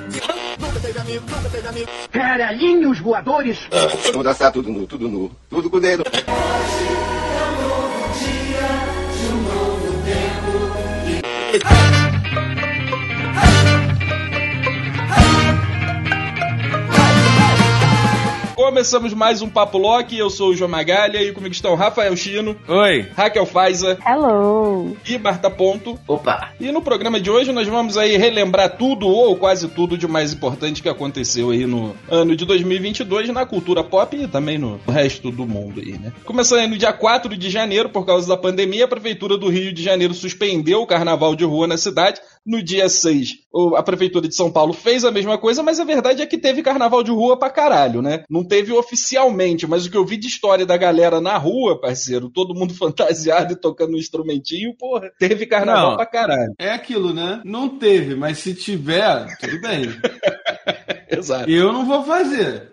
Nunca teve amigo, nunca teve amigo. Caralhinhos voadores. Vamos dançar tudo nu, tudo nu, tudo com o dedo. Começamos mais um Papo Loki, eu sou o João Magalha e comigo estão Rafael Chino, Oi. Raquel Faiza Hello! e Marta Ponto. Opa. E no programa de hoje nós vamos aí relembrar tudo ou quase tudo de mais importante que aconteceu aí no ano de 2022 na cultura pop e também no resto do mundo aí, né? Começando aí no dia 4 de janeiro, por causa da pandemia, a Prefeitura do Rio de Janeiro suspendeu o carnaval de rua na cidade. No dia 6, o- a Prefeitura de São Paulo fez a mesma coisa, mas a verdade é que teve carnaval de rua pra caralho, né? Não teve oficialmente, mas o que eu vi de história da galera na rua, parceiro, todo mundo fantasiado e tocando um instrumentinho, porra, teve carnaval Não. pra caralho. É aquilo, né? Não teve, mas se tiver, tudo bem. Exato. Eu não vou fazer.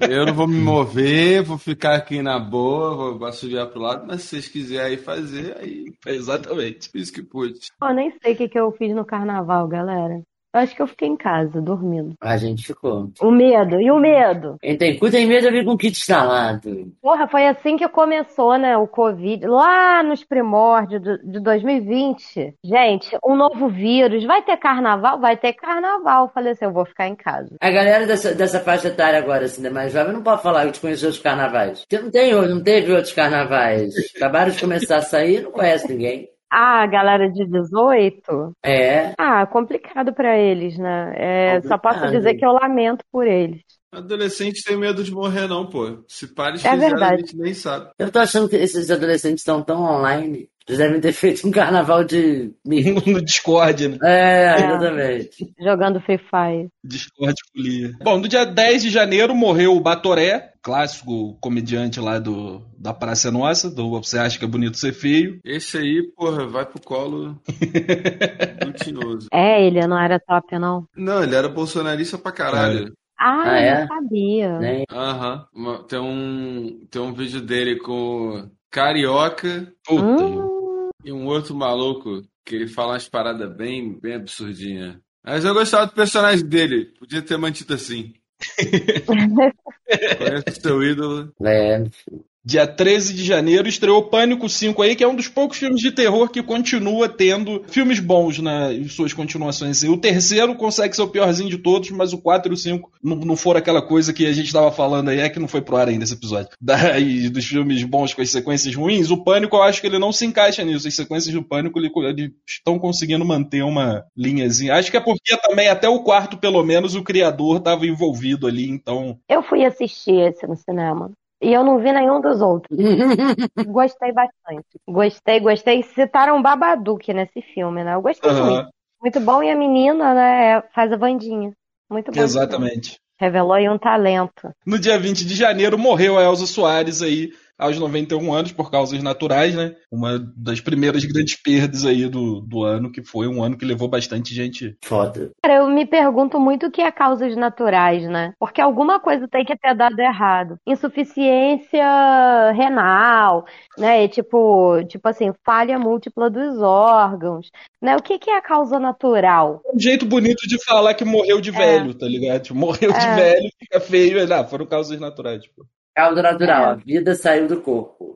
Eu não vou me mover, vou ficar aqui na boa, vou assoviar pro lado, mas se vocês quiserem aí fazer, aí Exatamente. fiz que pude. Eu nem sei o que, que eu fiz no carnaval, galera. Eu acho que eu fiquei em casa, dormindo. A gente ficou. O medo, e o medo? Quem tem cu tem medo de vir com kit instalado. Porra, foi assim que começou, né, o Covid, lá nos primórdios de 2020. Gente, um novo vírus, vai ter carnaval? Vai ter carnaval. Falei assim, eu vou ficar em casa. A galera dessa, dessa faixa etária agora, assim, da mais jovem, não pode falar que te conheceu outros carnavais. Porque não tem, não teve outros carnavais. Acabaram de começar a sair, não conhece ninguém. Ah, galera de 18? É. Ah, complicado pra eles, né? É, só posso dizer que eu lamento por eles. Adolescente tem medo de morrer, não, pô. Se pares É fizeram, a gente nem sabe. Eu tô achando que esses adolescentes estão tão online. Eles devem ter feito um carnaval de. No Discord, né? É, exatamente. Jogando Free Fire. Discord folia. Bom, no dia 10 de janeiro morreu o Batoré, clássico comediante lá do, da Praça Nossa, do Você Acha Que É Bonito Ser Feio. Esse aí, porra, vai pro colo do. É, ele não era top, não. Não, ele era bolsonarista pra caralho. Ah, Ah, eu é? não sabia. Aham. Uma- Tem, um, tem um vídeo dele com Carioca Puta. Hum, e um outro maluco que ele fala umas paradas bem, bem absurdinhas. Mas eu gostava do personagem dele. Podia ter mantido assim. Conhece o seu ídolo. É. Dia 13 de janeiro estreou Pânico 5 aí, que é um dos poucos filmes de terror que continua tendo filmes bons nas suas continuações. O terceiro consegue ser o piorzinho de todos, mas o 4 e o 5 não, não foram aquela coisa que a gente estava falando aí, é que não foi pro ar ainda esse episódio. Daí, dos filmes bons com as sequências ruins, o Pânico eu acho que ele não se encaixa nisso. As sequências do Pânico ele- estão conseguindo manter uma linhazinha. Acho que é porque também até o quarto, pelo menos, o criador estava envolvido ali, então Eu fui assistir esse no cinema. E eu não vi nenhum dos outros. Gostei bastante. Gostei, gostei. Citaram Babadook nesse filme, né? Eu gostei Aham. muito. Muito bom. E a menina, né, faz a Vandinha. Muito bom. Exatamente. Revelou aí um talento. No dia 20 de janeiro morreu a Elza Soares aí aos 91 anos por causas naturais, né? Uma das primeiras grandes perdas aí do, do ano, que foi um ano que levou bastante gente. Foda. Cara, eu me pergunto muito o que é causas naturais, né? Porque alguma coisa tem que ter dado errado. Insuficiência renal, né? E tipo, tipo assim, falha múltipla dos órgãos, né? O que que é a causa natural? Um jeito bonito de falar que morreu de velho, tá ligado? Tipo, morreu de É. velho, fica feio. Ah, foram causas naturais. Tipo. Caldo natural. É. A vida saiu do corpo.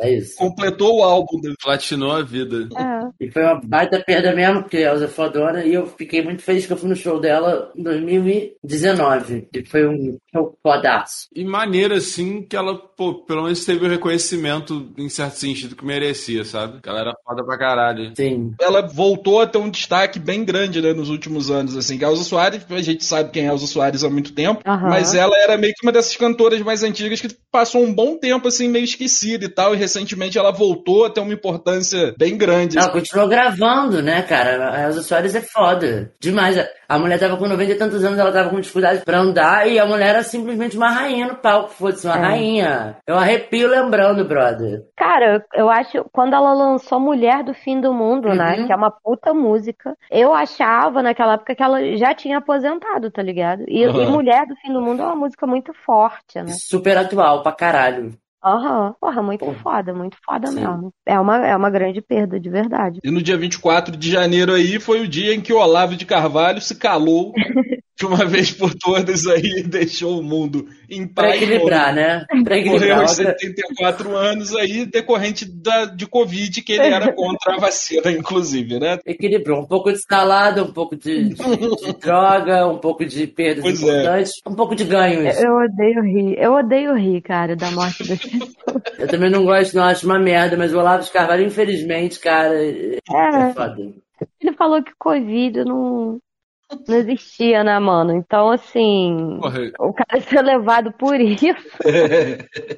É isso. Completou o álbum. né? Platinou a vida. É. E foi uma baita perda mesmo, porque a Elza é fodona, e eu fiquei muito feliz que eu fui no show dela em 2019. E foi um show fodaço. E maneira, assim, que ela, pô, pelo menos teve o reconhecimento, em certo sentido, que merecia, sabe? Que ela era foda pra caralho. Sim. Ela voltou a ter um destaque bem grande, né, nos últimos anos, assim. Que a Elza Soares, a gente sabe quem é a Elza Soares há muito tempo, mas ela era meio que uma dessas cantoras mais antigas que passou um bom tempo, assim, meio esquecida e tal, e recentemente ela voltou a ter uma importância bem grande. Ela continuou gravando, né, cara? A Elza Soares é foda. Demais. A mulher tava com 90 e tantos anos, ela tava com dificuldade pra andar, e a mulher era simplesmente uma rainha no palco. Foda-se, uma É. rainha. Eu arrepio lembrando, brother. Cara, eu acho, quando ela lançou Mulher do Fim do Mundo, né? Uhum. Que é uma puta música, eu achava naquela época que ela já tinha aposentado, tá ligado? E, Aham. e Mulher do Fim do Mundo é uma música muito forte, né? Super atual pra caralho. Aham. Porra, muito foda, muito foda Sim. mesmo. É uma, é uma grande perda, de verdade. E no dia 24 de janeiro aí foi o dia em que o Olavo de Carvalho se calou de uma vez por todas aí e deixou o mundo em Pra paz. equilibrar, né? Pra Morreu equilibrar. aos 74 anos aí, decorrente da, de Covid, que ele era contra a vacina, inclusive, né? Equilibrou. Um pouco de salada, um pouco de, de- de droga, um pouco de perdas Pois é. importantes, um pouco de ganhos. Eu odeio rir. Eu odeio rir, cara, da morte pessoas. Eu também não gosto, não, acho uma merda, mas o Olavo de Carvalho, infelizmente, cara, é É, foda. ele falou que Covid não, não existia, né, mano? Então, assim, Porra, o cara ser levado por isso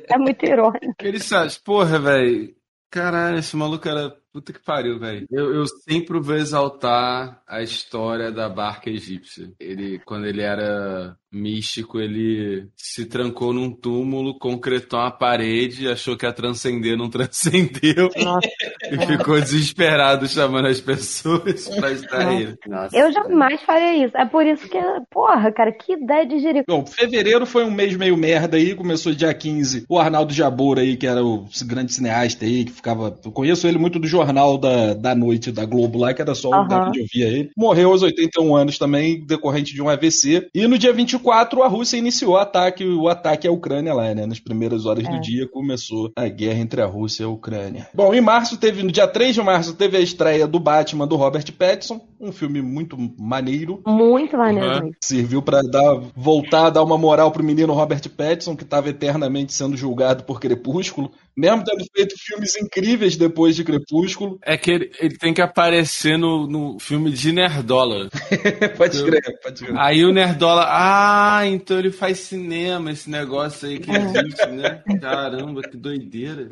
é muito irônico. ele sabe, porra, velho. Caralho, esse maluco era. Puta que pariu, velho. Eu, eu sempre vou exaltar a história da barca egípcia. Ele, quando ele era místico, ele se trancou num túmulo, concretou uma parede, achou que ia transcender, não transcendeu. Nossa, E ficou desesperado chamando as pessoas pra estar ele. Nossa, eu jamais faria isso. É por isso que, porra, cara, que ideia de jerico. Bom, fevereiro foi um mês meio merda aí, começou dia 15. O Arnaldo Jabor aí, que era o grande cineasta aí, que ficava. Eu conheço ele muito do jornal da, da noite da Globo lá, que era só o Aham. lugar onde eu via ele. Morreu aos 81 anos também, decorrente de um AVC. E no dia 24, a Rússia iniciou o ataque, o ataque à Ucrânia lá, né? Nas primeiras horas do É. dia começou a guerra entre a Rússia e a Ucrânia. Bom, em março teve, no dia 3 de março, teve a estreia do Batman do Robert Pattinson, um filme muito maneiro. Muito maneiro Uhum. Serviu pra dar, voltar a dar uma moral pro menino Robert Pattinson, que estava eternamente sendo julgado por Crepúsculo, mesmo tendo feito filmes incríveis depois de Crepúsculo. É que ele, ele tem que aparecer no, no filme de Nerdola. pode crer, pode crer. Aí o Nerdola, ah, então ele faz cinema, esse negócio aí que existe, né? Caramba, que doideira.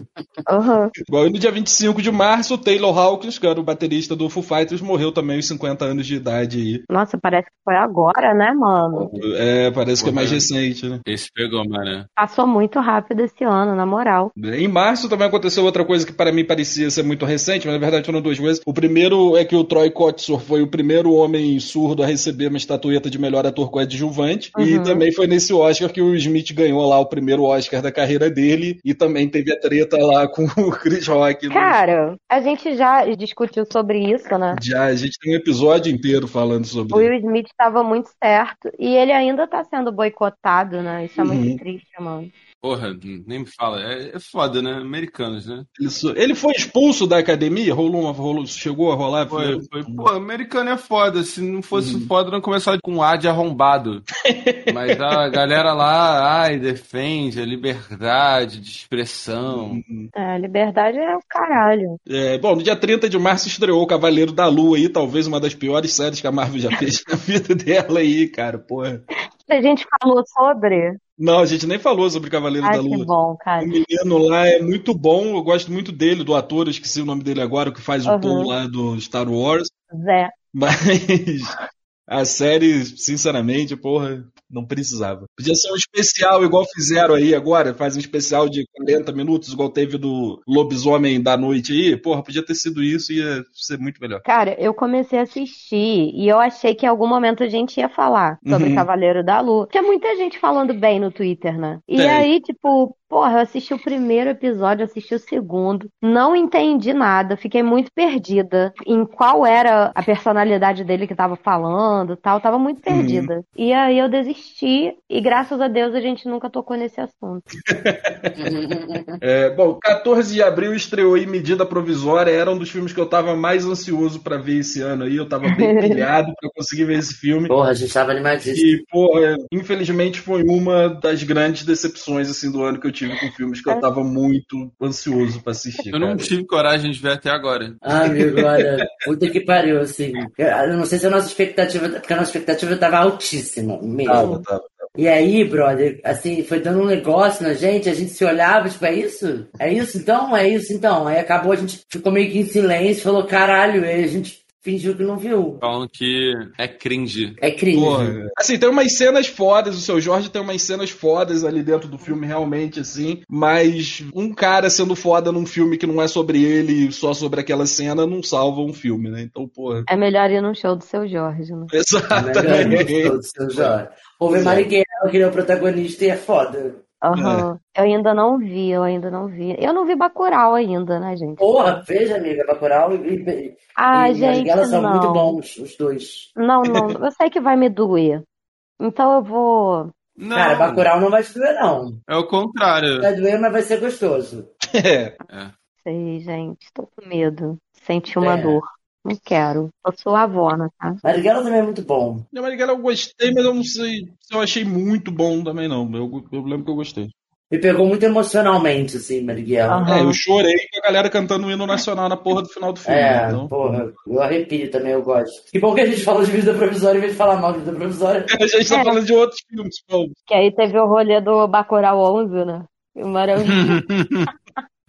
Aham. Igual e no dia 25 de março, o Taylor Hawkins, que era o baterista do Foo Fighters, morreu também aos 50 anos de idade aí. Nossa, parece que foi agora, né, mano? É, parece que é mais Uhum. recente, né? Esse pegou, mano. Passou muito rápido esse ano, na moral. Em março também aconteceu outra coisa que para mim parecia ser muito recente, mas na verdade foram duas coisas. O primeiro é que o Troy Kotsur foi o primeiro homem surdo a receber uma estatueta de melhor ator coadjuvante. E Uhum. também foi nesse Oscar que o Smith ganhou lá o primeiro Oscar da carreira dele. E também teve a treta lá com o Chris Rock. no- Cara, a gente já discutiu sobre isso, né? Já, a gente tem um episódio inteiro falando sobre O Will Smith estava muito certo e ele ainda tá sendo boicotado, né? Isso é Uhum. muito triste, mano. Porra, nem me fala. É, é foda, né? Americanos, né? isso. Ele foi expulso da academia? Rolou uma, rolou, chegou a rolar? Foi, foi, pô, americano é foda. Se não fosse foda, não começava com A de arrombado. Mas a galera lá, ai, defende a liberdade de expressão. É, liberdade é o caralho. É, bom, no dia 30 de março estreou o Cavaleiro da Lua aí, talvez uma das piores séries que a Marvel já fez na vida dela aí, cara, porra. A gente falou sobre. Não, a gente nem falou sobre Cavaleiro Ai, da que Lua. bom, cara. O menino lá é muito bom, eu gosto muito dele, do ator, eu esqueci o nome dele agora, o que faz o Aham. Paul lá do Star Wars. Zé. Mas a série, sinceramente, porra, não precisava. Podia ser um especial, igual fizeram aí agora, faz um especial de 40 minutos, igual teve do Lobisomem da Noite aí. Porra, podia ter sido isso e ia ser muito melhor. Cara, eu comecei a assistir e eu achei que em algum momento a gente ia falar sobre Uhum. Cavaleiro da Lua. Tinha muita gente falando bem no Twitter, né? E Tem. aí, tipo, porra, eu assisti o primeiro episódio, assisti o segundo, não entendi nada, fiquei muito perdida em qual era a personalidade dele que tava falando e tal, tava muito Uhum. perdida. E aí eu desisti e graças a Deus a gente nunca tocou nesse assunto. É, bom, 14 de abril estreou aí Medida Provisória, era um dos filmes que eu tava mais ansioso pra ver esse ano aí, eu tava bem pilhado pra conseguir ver esse filme. Porra, a gente tava animadíssimo. E, porra, infelizmente foi uma das grandes decepções assim do ano que eu tive com filmes que eu tava muito ansioso pra assistir. Eu não cara. tive coragem de ver até agora. Ah, amigo, olha, puta que pariu, assim. Eu, eu não sei se a nossa expectativa, porque a nossa expectativa tava altíssima mesmo. Tava, tava. E aí, brother, assim, foi dando um negócio na gente, a gente se olhava, tipo, é isso? É isso então? É isso então? Aí acabou, a gente ficou meio que em silêncio, falou, caralho, aí a gente fingiu que não viu. Falam que é cringe. É cringe. Porra. Assim, tem umas cenas fodas, o seu Jorge tem umas cenas fodas ali dentro do filme, realmente, assim. Mas um cara sendo foda num filme que não é sobre ele, só sobre aquela cena, não salva um filme, né? Então, porra. É melhor ir num show do seu Jorge, né? É melhor Exatamente. do seu Jorge. Houve Marighella, que ele é o protagonista e é foda. Aham. Eu ainda não vi, eu ainda não vi. Eu não vi Bacurau ainda, né, gente? Porra, veja, amiga, Bacurau e, e, Ah, e gente, Marighella são não. muito bons, os dois. Não, não. Eu sei que vai me doer. Então eu vou. Não, Cara, Bacurau não vai te doer, não. é o contrário. Vai doer, mas vai ser gostoso. É. Sei, gente. Tô com medo. Senti uma É. dor. Não quero. Eu sou avona, tá? Marighella também é muito bom. A Marighella eu gostei, mas eu não sei se eu achei muito bom também, não. Eu, eu lembro que eu gostei. Me pegou muito emocionalmente, assim, Marighella. Aham. É, eu chorei com a galera cantando o hino nacional na porra do final do filme. É, então... porra, eu arrepio também, eu gosto. Que bom que a gente fala de vida provisória em vez de falar mal de vida provisória. A gente tá É. falando de outros filmes, pô. Que aí teve o rolê do Bacurau 11, né? Que maravilha.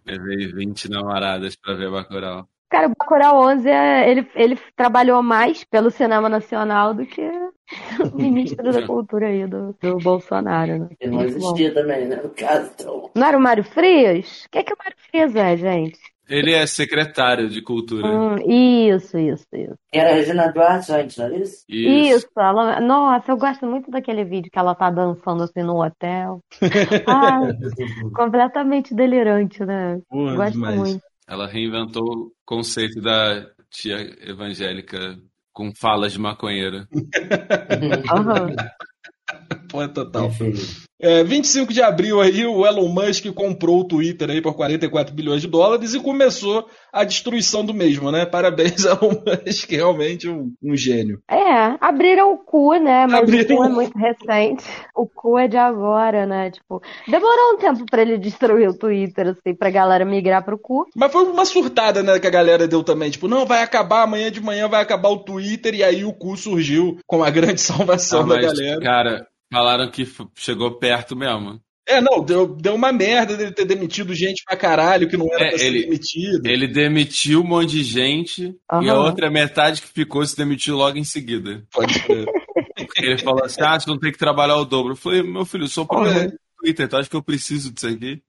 Levei 20 namaradas pra ver Bacurau. Cara, o Bacurau 11, é- ele, ele trabalhou mais pelo cinema nacional do que o ministro da cultura aí, do, do Bolsonaro, né? Que não Muito bom. existia também, né? No caso, então. Não era o Mário Frias? O que é que o Mário Frias é, gente? Ele é secretário de cultura. Hum, isso, isso, isso. Era a Regina Duarte antes, não era isso? Isso, ela... Nossa, eu gosto muito daquele vídeo que ela tá dançando assim no hotel. Ai, completamente delirante, né? Porra, Gosto demais. muito. Ela reinventou o conceito da tia evangélica com falas de maconheira. Aham. Porra, total. Enfim. É, 25 de abril aí, o Elon Musk comprou o Twitter aí por 44 bilhões de dólares e começou a destruição do mesmo, né? Parabéns, Elon Musk, realmente um, um gênio. É, abriram o cu, né? Mas Abriram o cu é muito recente. O cu é de agora, né? Tipo, demorou um tempo pra ele destruir o Twitter, assim, pra galera migrar pro cu. Mas foi uma surtada, né, que a galera deu também. Tipo, não, vai acabar amanhã de manhã, vai acabar o Twitter, e aí o cu surgiu com a grande salvação Ah, da mas, galera. cara, falaram que chegou perto mesmo. É, não, deu, deu uma merda dele ter demitido gente pra caralho que não era É, pra ser ele- demitido. Ele demitiu um monte de gente e a outra metade que ficou se demitiu logo em seguida. Pode ser. Ele falou assim: ah, você não tem que trabalhar o dobro. Eu falei, meu filho, eu sou provedor do Twitter, tu acha que eu preciso disso aqui?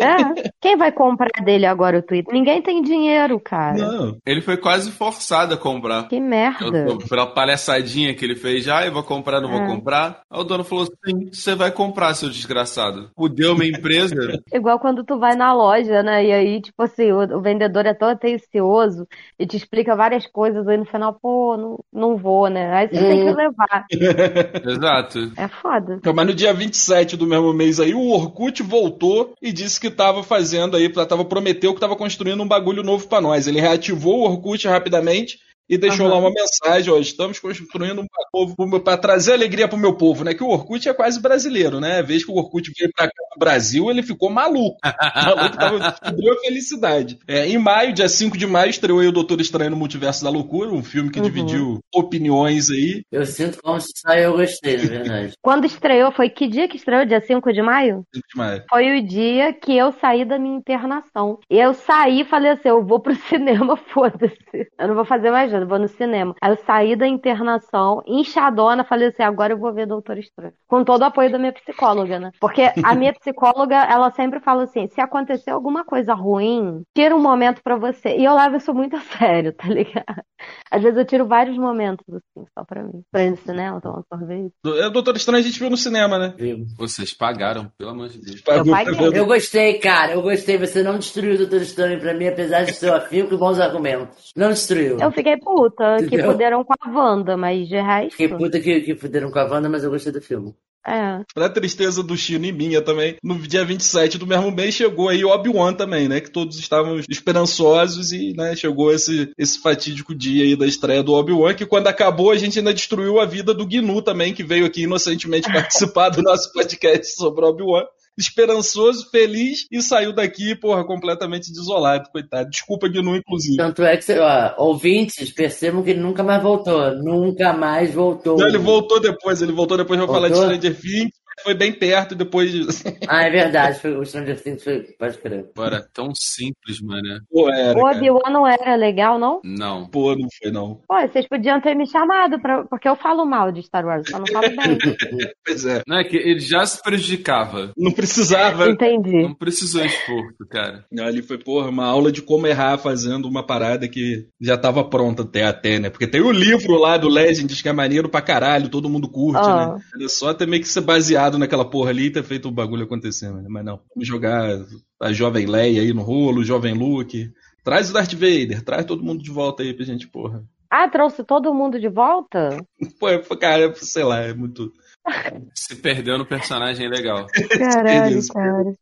É. Quem vai comprar dele agora o Twitter? Ninguém tem dinheiro, cara. Não. Ele foi quase forçado a comprar. Que merda. Eu- Pela palhaçadinha que ele fez, ah, eu vou comprar, não vou É. comprar. Aí o dono falou assim: você vai comprar, seu desgraçado. Fudeu minha empresa. Igual quando tu vai na loja, né? E aí, tipo assim, o, o vendedor é todo atencioso e te explica várias coisas, aí no final, pô, não, não vou, né? Aí você tem que levar. Exato. É foda. Então, Mas no dia 27 do mesmo mês aí, o Orkut voltou e disse que tava fazendo aí, tava prometeu que tava construindo um bagulho novo pra nós. Ele reativou o Orkut rapidamente e deixou Aham. lá uma mensagem, ó, estamos construindo um novo para trazer alegria pro meu povo, né? Que o Orkut é quase brasileiro, né? A vez que o Orkut veio pra cá pro Brasil, ele ficou maluco. O maluco tava, descobriu a felicidade. É, em maio, dia 5 de maio, estreou aí o Doutor Estranho no Multiverso da Loucura, um filme que Uhum. dividiu opiniões aí. Eu sinto como se só eu gostei, na verdade. Quando estreou, foi que dia que estreou? Dia 5 de maio? 5 de maio. Foi o dia que eu saí da minha internação. Eu saí e falei assim: eu vou pro cinema, foda-se. Eu não vou fazer mais nada, eu vou no cinema. Aí eu saí da internação, inchadona, falei assim: agora eu vou ver Doutor Estranho. Com todo o apoio da minha psicóloga, né? Porque a minha psicóloga, ela sempre fala assim: se acontecer alguma coisa ruim, tira um momento pra você. E eu levo isso muito a sério, tá ligado? Às vezes eu tiro vários momentos, assim, só pra mim. Pra ir no cinema, tomar sorvete. É, o Doutor Estranho a gente viu no cinema, né? Viu? Vocês pagaram, pelo amor de Deus. Ver. Eu gostei, cara. Eu gostei. Você não destruiu o Doutor Estranho pra mim, apesar de seu afio com bons argumentos. Não destruiu. Eu fiquei puta que Entendeu? fuderam com a Wanda, mas de resto. Fiquei puta que, que fuderam com a Wanda, mas eu gostei do filme. É. Pra tristeza do Chino e minha também, no dia 27 do mesmo mês chegou aí Obi-Wan também, né? Que todos estavam esperançosos e, né, chegou esse, esse fatídico dia aí da estreia do Obi-Wan, que quando acabou a gente ainda destruiu a vida do Gnu também, que veio aqui inocentemente participar do nosso podcast sobre Obi-Wan. Esperançoso, feliz e saiu daqui, porra, completamente desolado, coitado. Desculpa, Gnu, inclusive. Tanto é que, ó, ouvintes, percebam que ele nunca mais voltou. Nunca mais voltou. Não, ele voltou depois, ele voltou depois pra falar de? Stranger Things, foi bem perto depois. Ah, é verdade. Foi, o Stranger Things foi. Pode crer. Agora, tão simples, mano. Pô, era, O. Obi-Wan não era legal, não? Não. Pô, não foi não. Pô, vocês podiam ter me chamado, pra... porque eu falo mal de Star Wars, só não falo bem. Pois é. Não é que ele já se prejudicava. Não precisava. Entendi. Não precisou esforço, cara. Ali foi, porra, uma aula de como errar fazendo uma parada que já tava pronta até, até, né? Porque tem o livro lá do Legends que é maneiro pra caralho, todo mundo curte, Ah. né? Era só ter meio que ser baseado sentado naquela porra ali e ter feito o bagulho acontecer, né? mas não. Vamos jogar a jovem Leia aí no rolo, o jovem Luke. Traz o Darth Vader, traz todo mundo de volta aí pra gente, porra. Ah, trouxe todo mundo de volta? Pô, cara, sei lá, é muito. Se perdeu no personagem legal. Caralho, cara.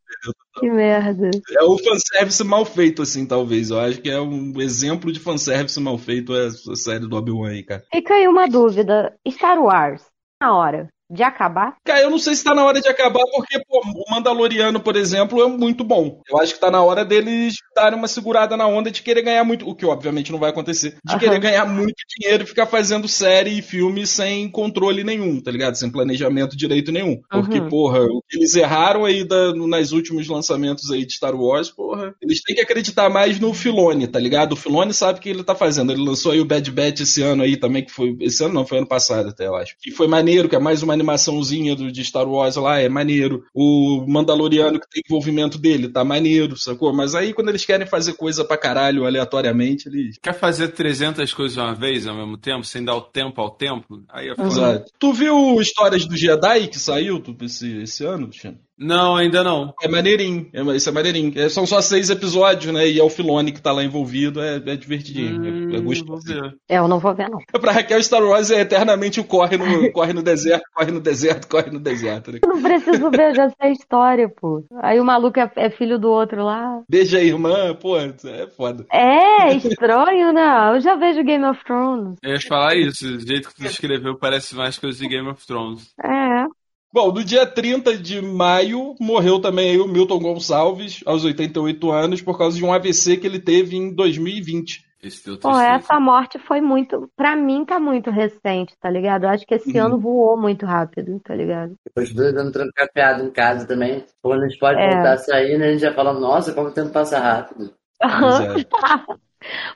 Que merda. É o fanservice mal feito, assim, talvez. Eu acho que é um exemplo de fanservice mal feito é essa série do Obi-Wan aí, cara. Fica aí uma dúvida. Star Wars, na hora de acabar? Cara, eu não sei se tá na hora de acabar, porque, pô, o Mandaloriano, por exemplo, é muito bom. Eu acho que tá na hora deles darem uma segurada na onda de querer ganhar muito, o que obviamente não vai acontecer, de Aham. querer ganhar muito dinheiro e ficar fazendo série e filme sem controle nenhum, tá ligado? Sem planejamento direito nenhum. Porque, Uhum. porra, o que eles erraram aí da, nas últimos lançamentos aí de Star Wars, porra, eles têm que acreditar mais no Filone, tá ligado? O Filone sabe o que ele tá fazendo. Ele lançou aí o Bad Batch esse ano aí também, que foi. Esse ano não, foi ano passado até, eu acho. Que foi maneiro, que é mais uma animaçãozinha do, de Star Wars lá, é maneiro. O Mandaloriano que tem envolvimento dele, tá maneiro, sacou? Mas aí quando eles querem fazer coisa pra caralho aleatoriamente, eles. Quer fazer 300 coisas uma vez ao mesmo tempo, sem dar o tempo ao tempo? Aí é foda. Exato. Tu viu Histórias do Jedi que saiu esse, esse ano, Cristiano? Não, ainda não. É maneirinho, é, isso é maneirinho. É, são só seis episódios, né? E é o Filone que tá lá envolvido, é, é divertidinho. é, é Hum, vou gostoso. ver. É, Eu não vou ver, não. Pra Raquel, Star Wars é eternamente o corre no, corre no deserto, corre no deserto, corre no deserto. Né? Eu não preciso ver, já sei a história, pô. Aí o maluco é, é filho do outro lá. Beija a irmã, pô, é foda. É, estranho, né? Eu já vejo Game of Thrones. Eu ia falar isso, do jeito que tu escreveu parece mais coisa de Game of Thrones. É. Bom, no dia 30 de maio, morreu também aí o Milton Gonçalves, aos 88 anos, por causa de um AVC que ele teve em 2020. Esse Pô, tristeza. essa morte foi muito. Pra mim, tá muito recente, tá ligado? Eu acho que esse Uhum. ano voou muito rápido, tá ligado? Depois de dois anos trancafiado em casa também. Quando a gente pode É. voltar a sair, né? A gente já fala, nossa, como o tempo passa rápido. É.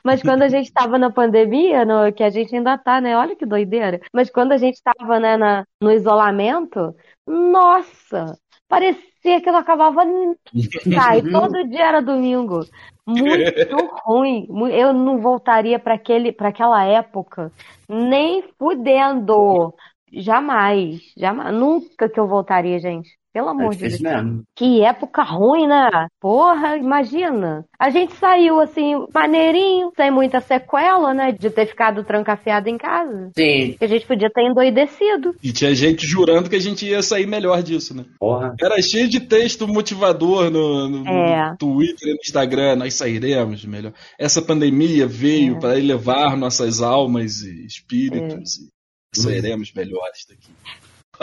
Mas quando a gente tava na pandemia, no- que a gente ainda tá, né? Olha que doideira. Mas quando a gente tava, né, na, no isolamento, nossa, parecia que não acabava. E todo dia era domingo. Muito ruim. Eu não voltaria para aquele, para aquela época, nem fudendo. Jamais, jamais, nunca que eu voltaria, gente. Pelo É amor de Deus. mesmo. Que época ruim, né? Porra, imagina. A gente saiu assim, maneirinho, sem muita sequela, né? De ter ficado trancafiado em casa. Sim, Que a gente podia ter endoidecido. E tinha gente jurando que a gente ia sair melhor disso, né? porra. Era cheio de texto motivador no, no- É. no Twitter e no Instagram. Nós sairemos melhor. Essa pandemia veio É. para elevar nossas almas e espíritos e sairemos melhores daqui.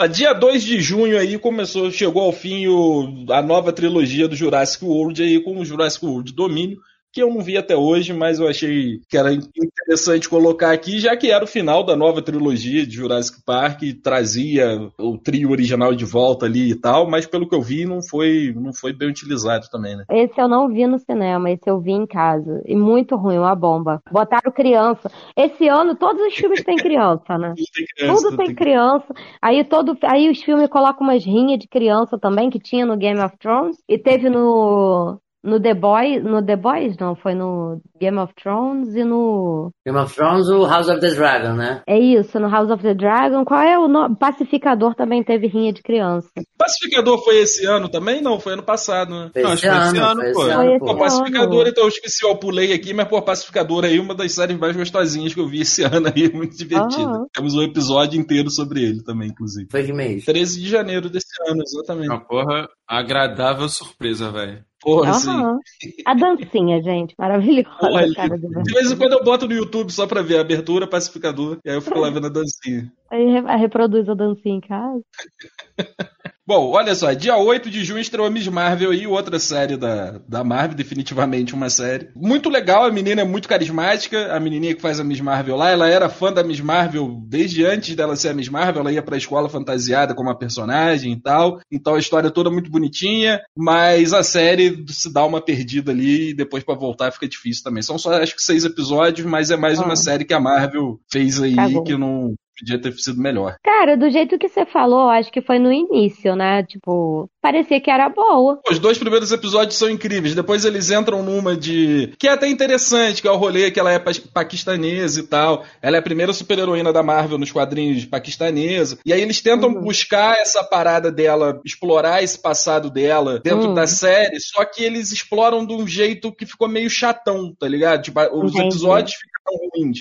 Dia 2 de junho aí começou, chegou ao fim o- a nova trilogia do Jurassic World aí com o Jurassic World Domínio, que eu não vi até hoje, mas eu achei que era interessante colocar aqui, já que era o final da nova trilogia de Jurassic Park, e trazia o trio original de volta ali e tal, mas pelo que eu vi não foi, não foi bem utilizado também, né? Esse eu não vi no cinema, esse eu vi em casa. E muito ruim, uma bomba. Botaram criança. Esse ano todos os filmes têm criança, né? Tudo tem criança, Tudo tem criança. Aí todo, aí os filmes colocam umas rinhas de criança também que tinha no Game of Thrones e teve no no The Boys, no The Boys não, foi no Game of Thrones e no Game of Thrones, o House of the Dragon, né? é isso, no House of the Dragon. Qual é o nome? Pacificador também teve rinha de criança. Pacificador foi esse ano também? Não, foi ano passado, né? Foi Não, esse acho que foi esse ano, pô. esse Foi ano, pô. Pô, ano. Pacificador, então eu esqueci, eu pulei aqui, mas, pô, Pacificador aí, uma das séries mais gostosinhas que eu vi esse ano aí, muito divertida. Aham. Temos um episódio inteiro sobre ele também, inclusive. Foi que mês? 13 de janeiro desse ano, exatamente. Uma porra agradável surpresa, velho. Porra, assim. Aham. A dancinha, gente, maravilhosa, Porra, cara verdade. De vez em quando eu boto no YouTube só pra ver a abertura, pacificador, e aí eu fico lá vendo a dancinha. Aí re- reproduz a dancinha em casa. Bom, olha só, dia 8 de junho estreou Miss Marvel aí, outra série da, da Marvel, definitivamente uma série. Muito legal, a menina é muito carismática, a menininha que faz a Miss Marvel lá, ela era fã da Miss Marvel desde antes dela ser a Miss Marvel, ela ia pra escola fantasiada como a personagem e tal, então a história é toda muito bonitinha, mas a série se dá uma perdida ali e depois pra voltar fica difícil também. São só acho que seis episódios, mas é mais Ah. uma série que a Marvel fez aí Cagou. que não podia ter sido melhor. Cara, do jeito que você falou, acho que foi no início, né? Tipo, parecia que era boa. Os dois primeiros episódios são incríveis. Depois eles entram numa de. que é até interessante, que é o rolê que ela é pa- paquistanesa e tal. Ela é a primeira super-heroína da Marvel nos quadrinhos paquistanesa. E aí eles tentam Uhum. buscar essa parada dela, explorar esse passado dela dentro Uhum. da série, só que eles exploram de um jeito que ficou meio chatão, tá ligado? Tipo, os Entendi. episódios ficaram ruins.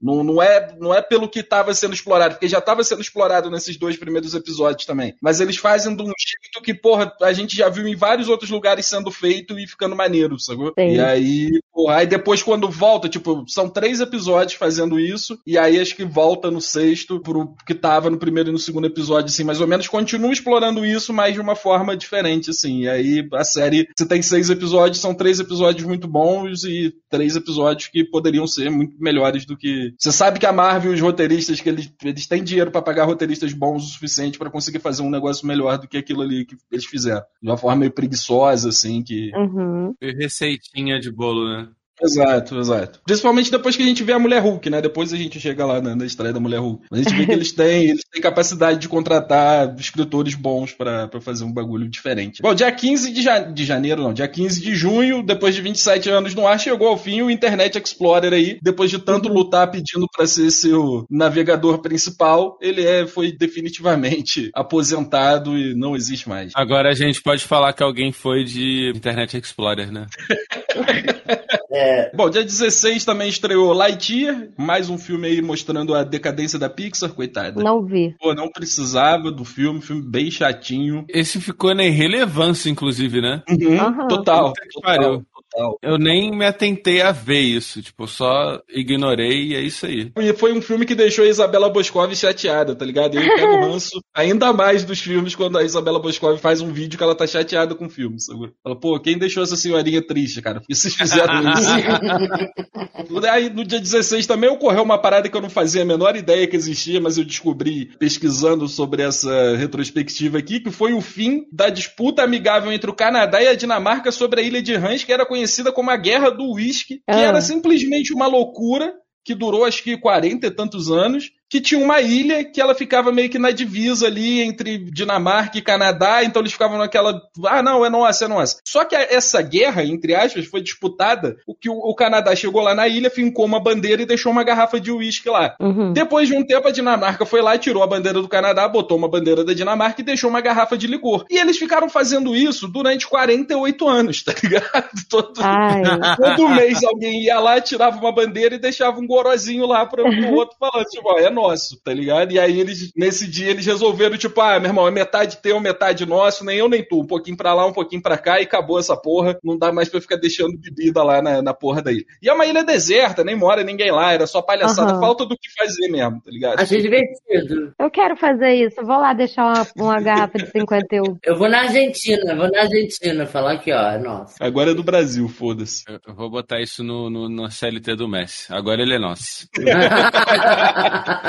Não, não, é, não é pelo que estava sendo explorado, porque já estava sendo explorado nesses dois primeiros episódios também. Mas eles fazem de um jeito que, porra, a gente já viu em vários outros lugares sendo feito e ficando maneiro, sacou? Sim. E aí, porra, aí depois quando volta, tipo, são três episódios fazendo isso, e aí acho que volta no sexto pro que tava no primeiro e no segundo episódio, assim, mais ou menos, continua explorando isso, mas de uma forma diferente, assim. E aí a série, se tem seis episódios, são três episódios muito bons e três episódios que poderiam ser muito melhores do que. Você sabe que a Marvel e os roteiristas, que eles, eles têm dinheiro pra pagar roteiristas bons o suficiente pra conseguir fazer um negócio melhor do que aquilo ali que eles fizeram. De uma forma meio preguiçosa, assim, que. Uhum. E Receitinha de bolo, né? Exato, exato. Principalmente depois que a gente vê a Mulher Hulk, né? Depois a gente chega lá na, na estreia da Mulher Hulk. A gente vê que eles têm, eles têm capacidade de contratar escritores bons pra pra fazer um bagulho diferente. Bom, dia 15 de, ja- de janeiro, não, dia 15 de junho, depois de 27 anos no ar, chegou ao fim o Internet Explorer aí. Depois de tanto lutar pedindo pra ser seu navegador principal, ele é, foi definitivamente aposentado e não existe mais. Agora a gente pode falar que alguém foi de Internet Explorer, né? É, Bom, dia 16 também estreou Lightyear, mais um filme aí mostrando a decadência da Pixar, coitada. Não vi. Pô, não precisava do filme, filme bem chatinho. Esse ficou na irrelevância, inclusive, né? Uhum, Aham. Total, total, total. Eu nem me atentei a ver isso. Tipo, só ignorei e é isso aí. E foi um filme que deixou a Isabela Boscov chateada, tá ligado? E eu pego o ranço ainda mais dos filmes quando a Isabela Boscov faz um vídeo que ela tá chateada com o filme, sabe? Fala, pô, quem deixou essa senhorinha triste, cara? Porque vocês fizeram isso. Aí no dia 16 também ocorreu uma parada que eu não fazia a menor ideia que existia, mas eu descobri pesquisando sobre essa retrospectiva aqui, que foi o fim da disputa amigável entre o Canadá e a Dinamarca sobre a ilha de Rans, que era conhecida como a Guerra do Whisky, que Ah. era simplesmente uma loucura que durou acho que 40 e tantos anos, que tinha uma ilha que ela ficava meio que na divisa ali entre Dinamarca e Canadá, então eles ficavam naquela, ah não, é nossa, é nossa. Só que essa guerra, entre aspas, foi disputada, o que o, Canadá chegou lá na ilha, fincou uma bandeira e deixou uma garrafa de uísque lá. Uhum. Depois de um tempo, a Dinamarca foi lá, tirou a bandeira do Canadá, botou uma bandeira da Dinamarca e deixou uma garrafa de licor. E eles ficaram fazendo isso durante 48 anos, tá ligado? Todo, todo mês alguém ia lá, tirava uma bandeira e deixava um gorozinho lá para o outro falando, tipo, ó, é nosso, tá ligado? E aí eles, nesse dia, eles resolveram, tipo, ah, meu irmão, é metade teu, metade nosso, nem eu nem tu, um pouquinho pra lá, um pouquinho pra cá, e acabou essa porra. Não dá mais pra ficar deixando bebida lá na, na porra da ilha. E é uma ilha deserta, nem mora ninguém lá, era só palhaçada, Aham. falta do que fazer mesmo, tá ligado? achei divertido. eu quero fazer isso. Vou lá deixar uma, uma garrafa de 51. Eu vou na Argentina, vou na Argentina falar aqui, ó, é nosso. Agora é do Brasil, foda-se. Eu, eu vou botar isso no, no, no CLT do Messi. Agora ele é nosso.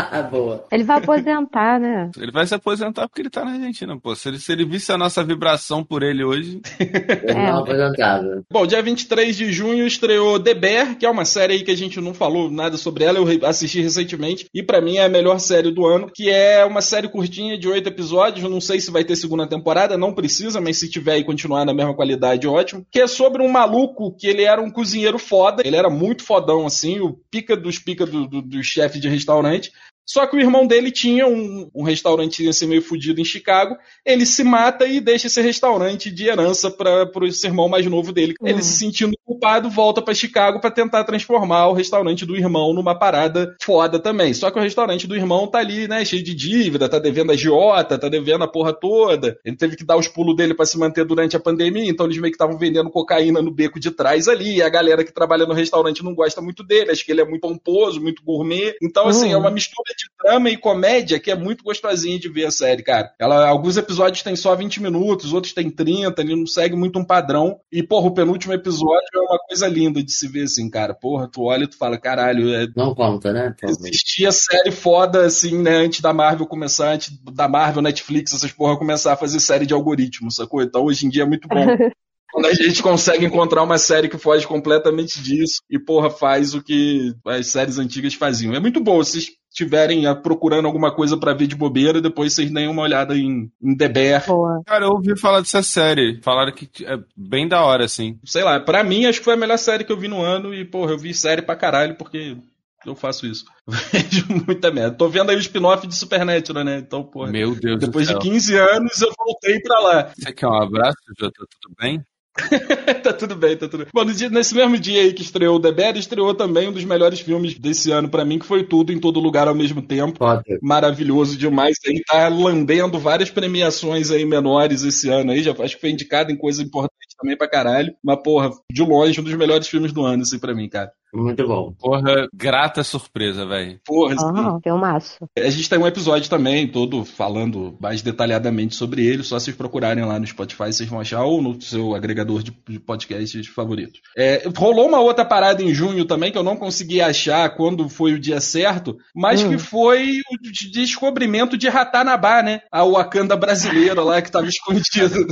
Boa. Ele vai aposentar, né? Ele vai se aposentar porque ele tá na Argentina, pô. Se ele, se ele visse a nossa vibração por ele hoje. Eu não aposentava. Bom, dia 23 de junho estreou The Bear, que é uma série aí que a gente não falou nada sobre ela, eu assisti recentemente, e pra mim é a melhor série do ano, que é uma série curtinha de oito episódios, eu não sei se vai ter segunda temporada, não precisa, mas se tiver e continuar na mesma qualidade, ótimo, que é sobre um maluco que ele era um cozinheiro foda, ele era muito fodão, assim, o pica dos pica do, do, do chefe de restaurante, só que o irmão dele tinha um, um restaurantinho assim meio fudido em Chicago. Ele se mata e deixa esse restaurante de herança para o irmão mais novo dele. Ele Uhum. se sentindo culpado, volta para Chicago para tentar transformar o restaurante do irmão numa parada foda também. Só que o restaurante do irmão tá ali, né, cheio de dívida, tá devendo a giota, tá devendo a porra toda. Ele teve que dar os pulos dele para se manter durante a pandemia, então eles meio que estavam vendendo cocaína no beco de trás ali. E a galera que trabalha no restaurante não gosta muito dele, acha que ele é muito pomposo, muito gourmet. Então, assim, Hum. é uma mistura de drama e comédia que é muito gostosinha de ver a série, cara. Ela, alguns episódios tem só 20 minutos, outros tem 30, ele não segue muito um padrão. E, porra, o penúltimo episódio é uma coisa linda de se ver, assim, cara. Porra, tu olha e tu fala, caralho, é, Não conta, né? Pô, existia série foda, assim, né, antes da Marvel começar, antes da Marvel, Netflix, essas porra começar a fazer série de algoritmo, sacou? Então hoje em dia é muito bom Quando a gente consegue encontrar uma série que foge completamente disso e, porra, faz o que as séries antigas faziam. É muito bom. Vocês estiverem ah, procurando alguma coisa pra ver de bobeira, depois vocês deem uma olhada em, em The Bear. Boa. Cara, eu ouvi falar dessa série. Falaram que é bem da hora, assim. Sei lá, pra mim acho que foi a melhor série que eu vi no ano e, porra, eu vi série pra caralho porque eu faço isso. Vejo muita merda. Tô vendo aí o spin-off de Supernatural, né? Então, porra, Meu Deus depois do de céu. 15 anos eu voltei pra lá. Você quer um abraço, Jota? Tudo bem? tá tudo bem, tá tudo bem. Bom, dia- nesse mesmo dia aí que estreou The Bear, estreou também um dos melhores filmes desse ano pra mim, que foi Tudo em Todo Lugar ao mesmo tempo. Foda. Maravilhoso demais. Ele tá lambendo várias premiações aí menores esse ano aí. Já acho que foi indicado em coisa importante também pra caralho. Mas, porra, de longe, um dos melhores filmes do ano, assim, pra mim, cara. Muito bom. Porra, grata surpresa, velho. Porra, assim, Ah, filmaço. A gente tem um episódio também, todo falando mais detalhadamente sobre ele. Só vocês procurarem lá no Spotify, vocês vão achar, ou no seu agregador de, de podcasts favoritos. É, rolou uma outra parada em junho também, que eu não consegui achar quando foi o dia certo, mas Hum. que foi o de- descobrimento de Ratanabá, né? A Wakanda brasileira lá que tava escondido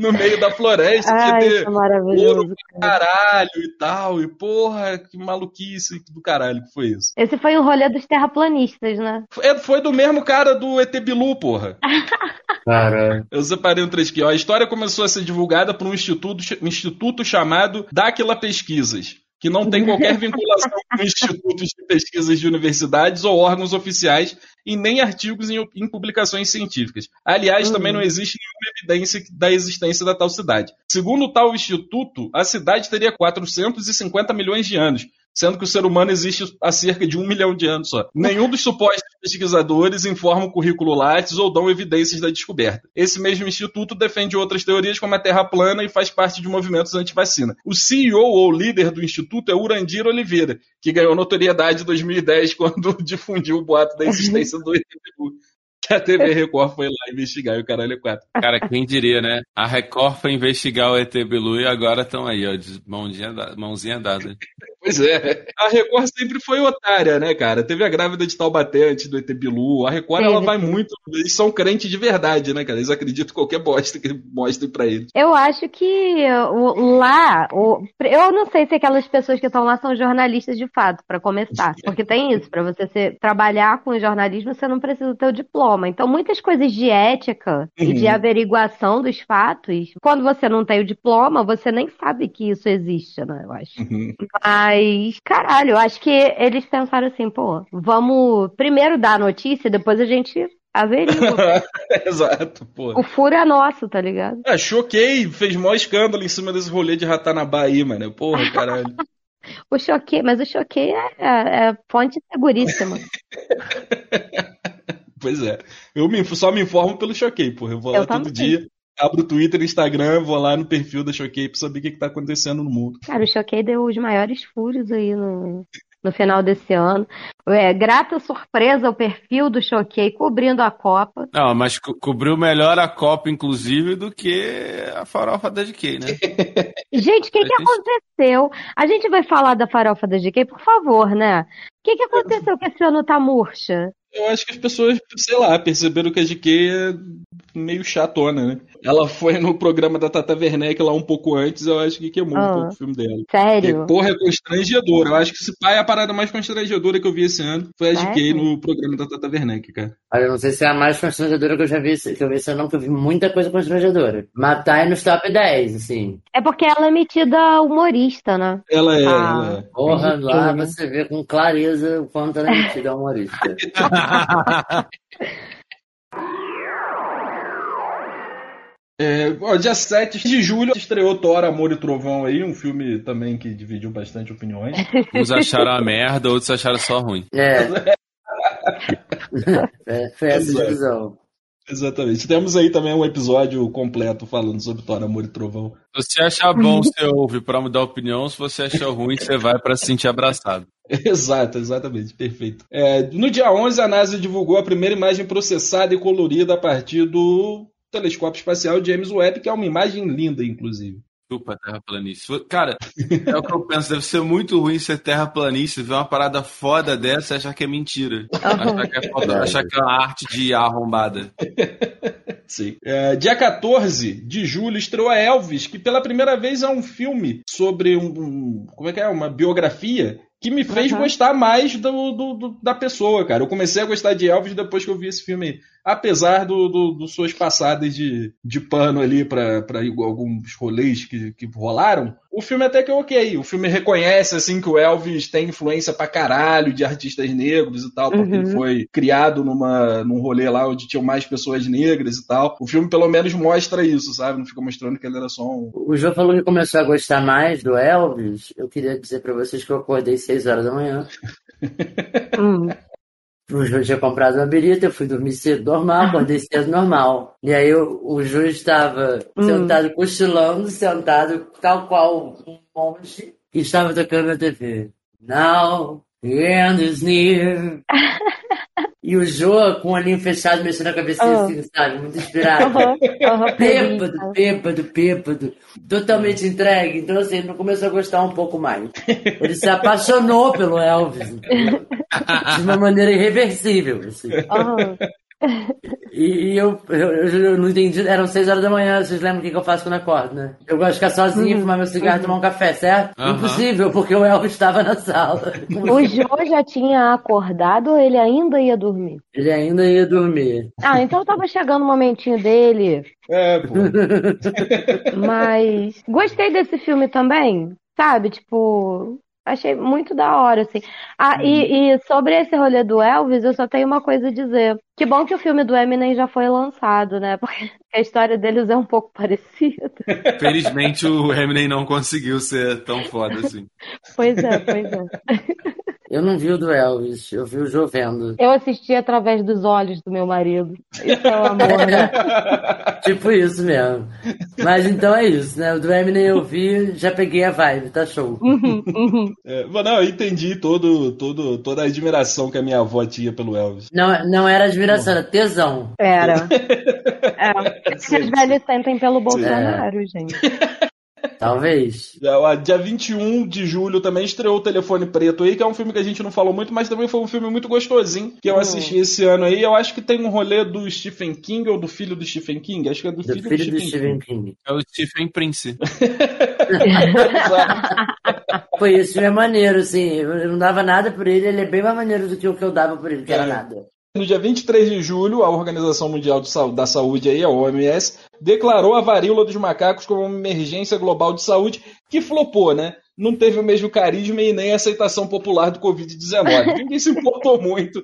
no meio da floresta. que ia Ai, ter isso é maravilhoso. cara. caralho e tal. E porra, que maluquice do caralho que foi isso. Esse foi um rolê dos terraplanistas, né? É, foi do mesmo cara do ET Bilu, porra. Cara, Eu separei um trecho aqui. Ó. A história começou a ser divulgada por um instituto, um instituto chamado Dáquila Pesquisas, que não tem qualquer vinculação com institutos de pesquisas de universidades ou órgãos oficiais e nem artigos em, em publicações científicas. Aliás, Uhum. também não existe nenhuma evidência da existência da tal cidade. Segundo o tal instituto, a cidade teria 450 milhões de anos, sendo que o ser humano existe há cerca de um milhão de anos só. Nenhum dos supostos pesquisadores informa o currículo Lattes ou dão evidências da descoberta. Esse mesmo instituto defende outras teorias como a Terra plana e faz parte de movimentos anti-vacina. O CEO ou líder do instituto é Urandir Oliveira, que ganhou notoriedade em 2010 quando difundiu o boato da existência do ET Bilu. Que a TV Record foi lá investigar e o caralho é quatro. Cara, quem diria, né? A Record foi investigar o ET Bilu e agora estão aí, ó, de mãozinha, mãozinha dada. Pois é. A Record sempre foi otária, né, cara? Teve a grávida de Taubaté antes do ET Bilu. A Record, ela Teve. vai muito. Eles são crentes de verdade, né, cara? Eles acreditam em qualquer bosta que mostrem pra eles. Eu acho que o- lá, o- eu não sei se aquelas pessoas que estão lá são jornalistas de fato, para começar. Porque tem isso, para você ser- trabalhar com jornalismo, você não precisa ter o diploma. Então, muitas coisas de ética e de Uhum. averiguação dos fatos, quando você não tem o diploma, você nem sabe que isso existe, né? Eu acho. Uhum. Mas, caralho, eu acho que eles pensaram assim, pô, vamos primeiro dar a notícia, depois a gente averigua. Exato, pô. o furo é nosso, tá ligado? Ah, choquei, fez maior escândalo em cima desse rolê de Ratanabá aí, mano. Porra, caralho. O choquei, mas o choquei é, é- é fonte seguríssima. pois é. Eu me- só me informo pelo Choquei, porra. Eu vou Eu lá todo dia, abro o Twitter, Instagram, vou lá no perfil da Choquei pra saber o que, que tá acontecendo no mundo. Cara, o choquei deu os maiores furos aí no, no final desse ano. É, grata surpresa o perfil do choquei cobrindo a Copa. Não, mas co- cobriu melhor a Copa, inclusive, do que a farofa da GK, né? Gente, o que, que isso- aconteceu? A gente vai falar da farofa da GK, por favor, né? O que, que aconteceu que esse ano tá murcha? Eu acho que as pessoas, sei lá, perceberam que a GK é meio chatona, né? Ela foi no programa da Tata Werneck lá um pouco antes, eu acho que queimou um Ah. pouco o filme dela. Sério? E, porra, é constrangedor. Eu acho que esse pai é a parada mais constrangedora que eu vi esse ano. Foi a GK Sério? no programa da Tata Werneck, cara. olha, eu não sei se é a mais constrangedora que eu já vi, esse- que eu vi esse ano, não, que eu vi muita coisa constrangedora. Mas tá aí nos top 10, assim. É porque ela é metida humorista, né? Ela é. Ah. Ela é. Porra, lá você vê com clareza o quanto ela é metida humorista. É, ó, dia 7 de julho estreou Thor, Amor e Trovão aí, um filme também que dividiu bastante opiniões. Uns acharam a merda, outros acharam só ruim. É. É, foi essa divisão. Exatamente. Temos aí também um episódio completo falando sobre Thor, Amor e Trovão. Se você achar bom, você ouve pra mudar a opinião. Se você achar ruim, você vai pra se sentir abraçado. Exato, exatamente, perfeito. É, no dia 11, a NASA divulgou a primeira imagem processada e colorida a partir do telescópio espacial James Webb, que é uma imagem linda, inclusive. Chupa, terraplanista. Cara, é o que eu penso. Deve ser muito ruim ser terraplanista, ver uma parada foda dessa e achar que é mentira. Achar que é, foda, achar que é uma arte de arrombada. Sim. É, dia 14 de julho estreou Elvis, que pela primeira vez é um filme sobre um, um como é que é, uma biografia que me fez Uhum. gostar mais do, do- do- da pessoa, cara. Eu comecei a gostar de Elvis depois que eu vi esse filme, apesar do, do, do suas passadas de, de pano ali pra pra alguns rolês que, que rolaram. O filme até que é ok. O filme reconhece, assim, que o Elvis tem influência pra caralho de artistas negros e tal, porque Uhum. ele foi criado numa, num rolê lá onde tinham mais pessoas negras e tal. O filme pelo menos mostra isso, sabe? Não fica mostrando que ele era só um. O João falou que começou a gostar mais do Elvis. Eu queria dizer pra vocês que eu acordei 6 horas da manhã. Hum. O Júlio tinha comprado uma birita, eu fui dormir cedo normal, acordei cedo normal. E aí o, o Júlio estava Hum. sentado, cochilando, sentado tal qual um monge, e estava tocando na TV. Now the end is near. E o Jô com o olhinho fechado, mexendo a cabecinha Ah. assim, sabe? Muito inspirado. Aham, aham, feliz. Bêbado, bêbado, bêbado, totalmente entregue. Então, assim, ele começou a gostar um pouco mais. Ele se apaixonou pelo Elvis, de uma maneira irreversível. Assim. Aham. E, e eu, eu, eu não entendi, eram seis horas da manhã, vocês lembram o que, que eu faço quando acordo, né? Eu gosto de ficar sozinho, fumar meu cigarro e tomar um café, certo? Aham. Impossível, porque o Elvis estava na sala. O Jô já tinha acordado ou ele ainda ia dormir? Ele ainda ia dormir. Ah, então tava chegando o momentinho dele. É, pô. Mas gostei desse filme também, sabe? Tipo, achei muito da hora, assim. Ah, e, e sobre esse rolê do Elvis, eu só tenho uma coisa a dizer. Que bom que o filme do Eminem já foi lançado, né? Porque a história deles é um pouco parecida. Felizmente o Eminem não conseguiu ser tão foda assim. Pois é, pois é. Eu não vi o do Elvis, eu vi o Jô vendo. Eu assisti através dos olhos do meu marido. Isso é o amor, né? Tipo isso mesmo. Mas então é isso, né? O do Eminem eu vi, já peguei a vibe, tá show. Uhum, uhum. É, mas não, eu entendi todo, todo, toda a admiração que a minha avó tinha pelo Elvis. Não, não era admiração, era tesão. Era. É. Os velhos sentem pelo Bolsonaro, gente. Talvez. Já, ó, Dia 21 de julho também estreou o Telefone Preto aí, que é um filme que a gente não falou muito, mas também foi um filme muito gostosinho, que eu Hum. assisti esse ano aí. Eu acho que tem um rolê do Stephen King ou do filho do Stephen King. Acho que é do, Do filho, filho do do Stephen Stephen King. King. É o Stephen Prince. Foi filme é maneiro, assim. Eu não dava nada por ele, ele é bem mais maneiro do que o que eu dava por ele, que era É. nada. No dia 23 de julho, a Organização Mundial da Saúde, aí, a OMS, declarou a varíola dos macacos como uma emergência global de saúde que flopou, né? Não teve o mesmo carisma e nem a aceitação popular do Covid-19. Ninguém se importou muito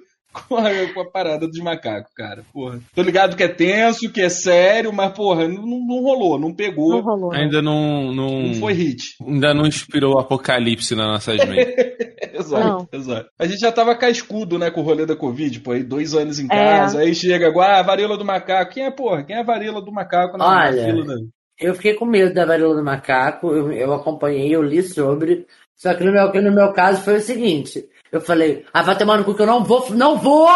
com a, com a parada dos macacos, cara. Porra. Tô ligado que é tenso, que é sério, mas, porra, não, não rolou, não pegou, Não não, rolou. né? Ainda não, não, foi hit. ainda não inspirou o apocalipse nas nossas mentes. Exato, Não. exato. A gente já tava cascudo, né, com o rolê da Covid, pô, aí dois anos em É. casa, aí chega agora, ah, varíola do macaco. Quem é, porra? Quem é a varíola do macaco na, na Olha, fila da... Eu fiquei com medo da varíola do macaco, eu, eu acompanhei, eu li sobre. Só que no meu, que no meu caso foi o seguinte: eu falei, ah, vai tomar no cu que eu não vou, não vou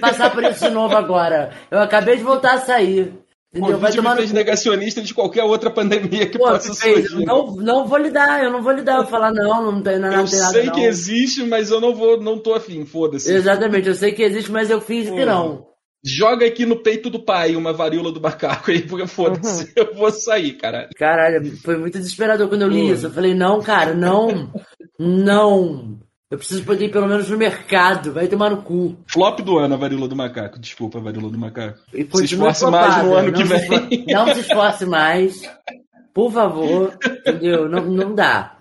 passar por isso de novo agora. Eu acabei de voltar a sair. Entendeu? Vai Covid me fez negacionista de qualquer outra pandemia que Pô, possa fez, surgir. eu não, não vou lidar, eu não vou lidar. Eu vou falar, não, não tem, não Eu tem nada. sei não. que existe, mas eu não vou, não tô afim, foda-se. Exatamente, eu sei que existe, mas eu finjo que não. Joga aqui no peito do pai uma varíola do macaco aí, porque foda-se, Uhum. eu vou sair, caralho. Caralho, foi muito desesperador quando eu li isso. Eu falei, não, cara, não, não. Eu preciso poder ir pelo menos no mercado, vai tomar no cu. Flop do ano a varíola do macaco, desculpa, a varíola do macaco. E Se esforce mais no ano que não esfor- vem. Não se esforce mais, por favor, entendeu? Não, não dá.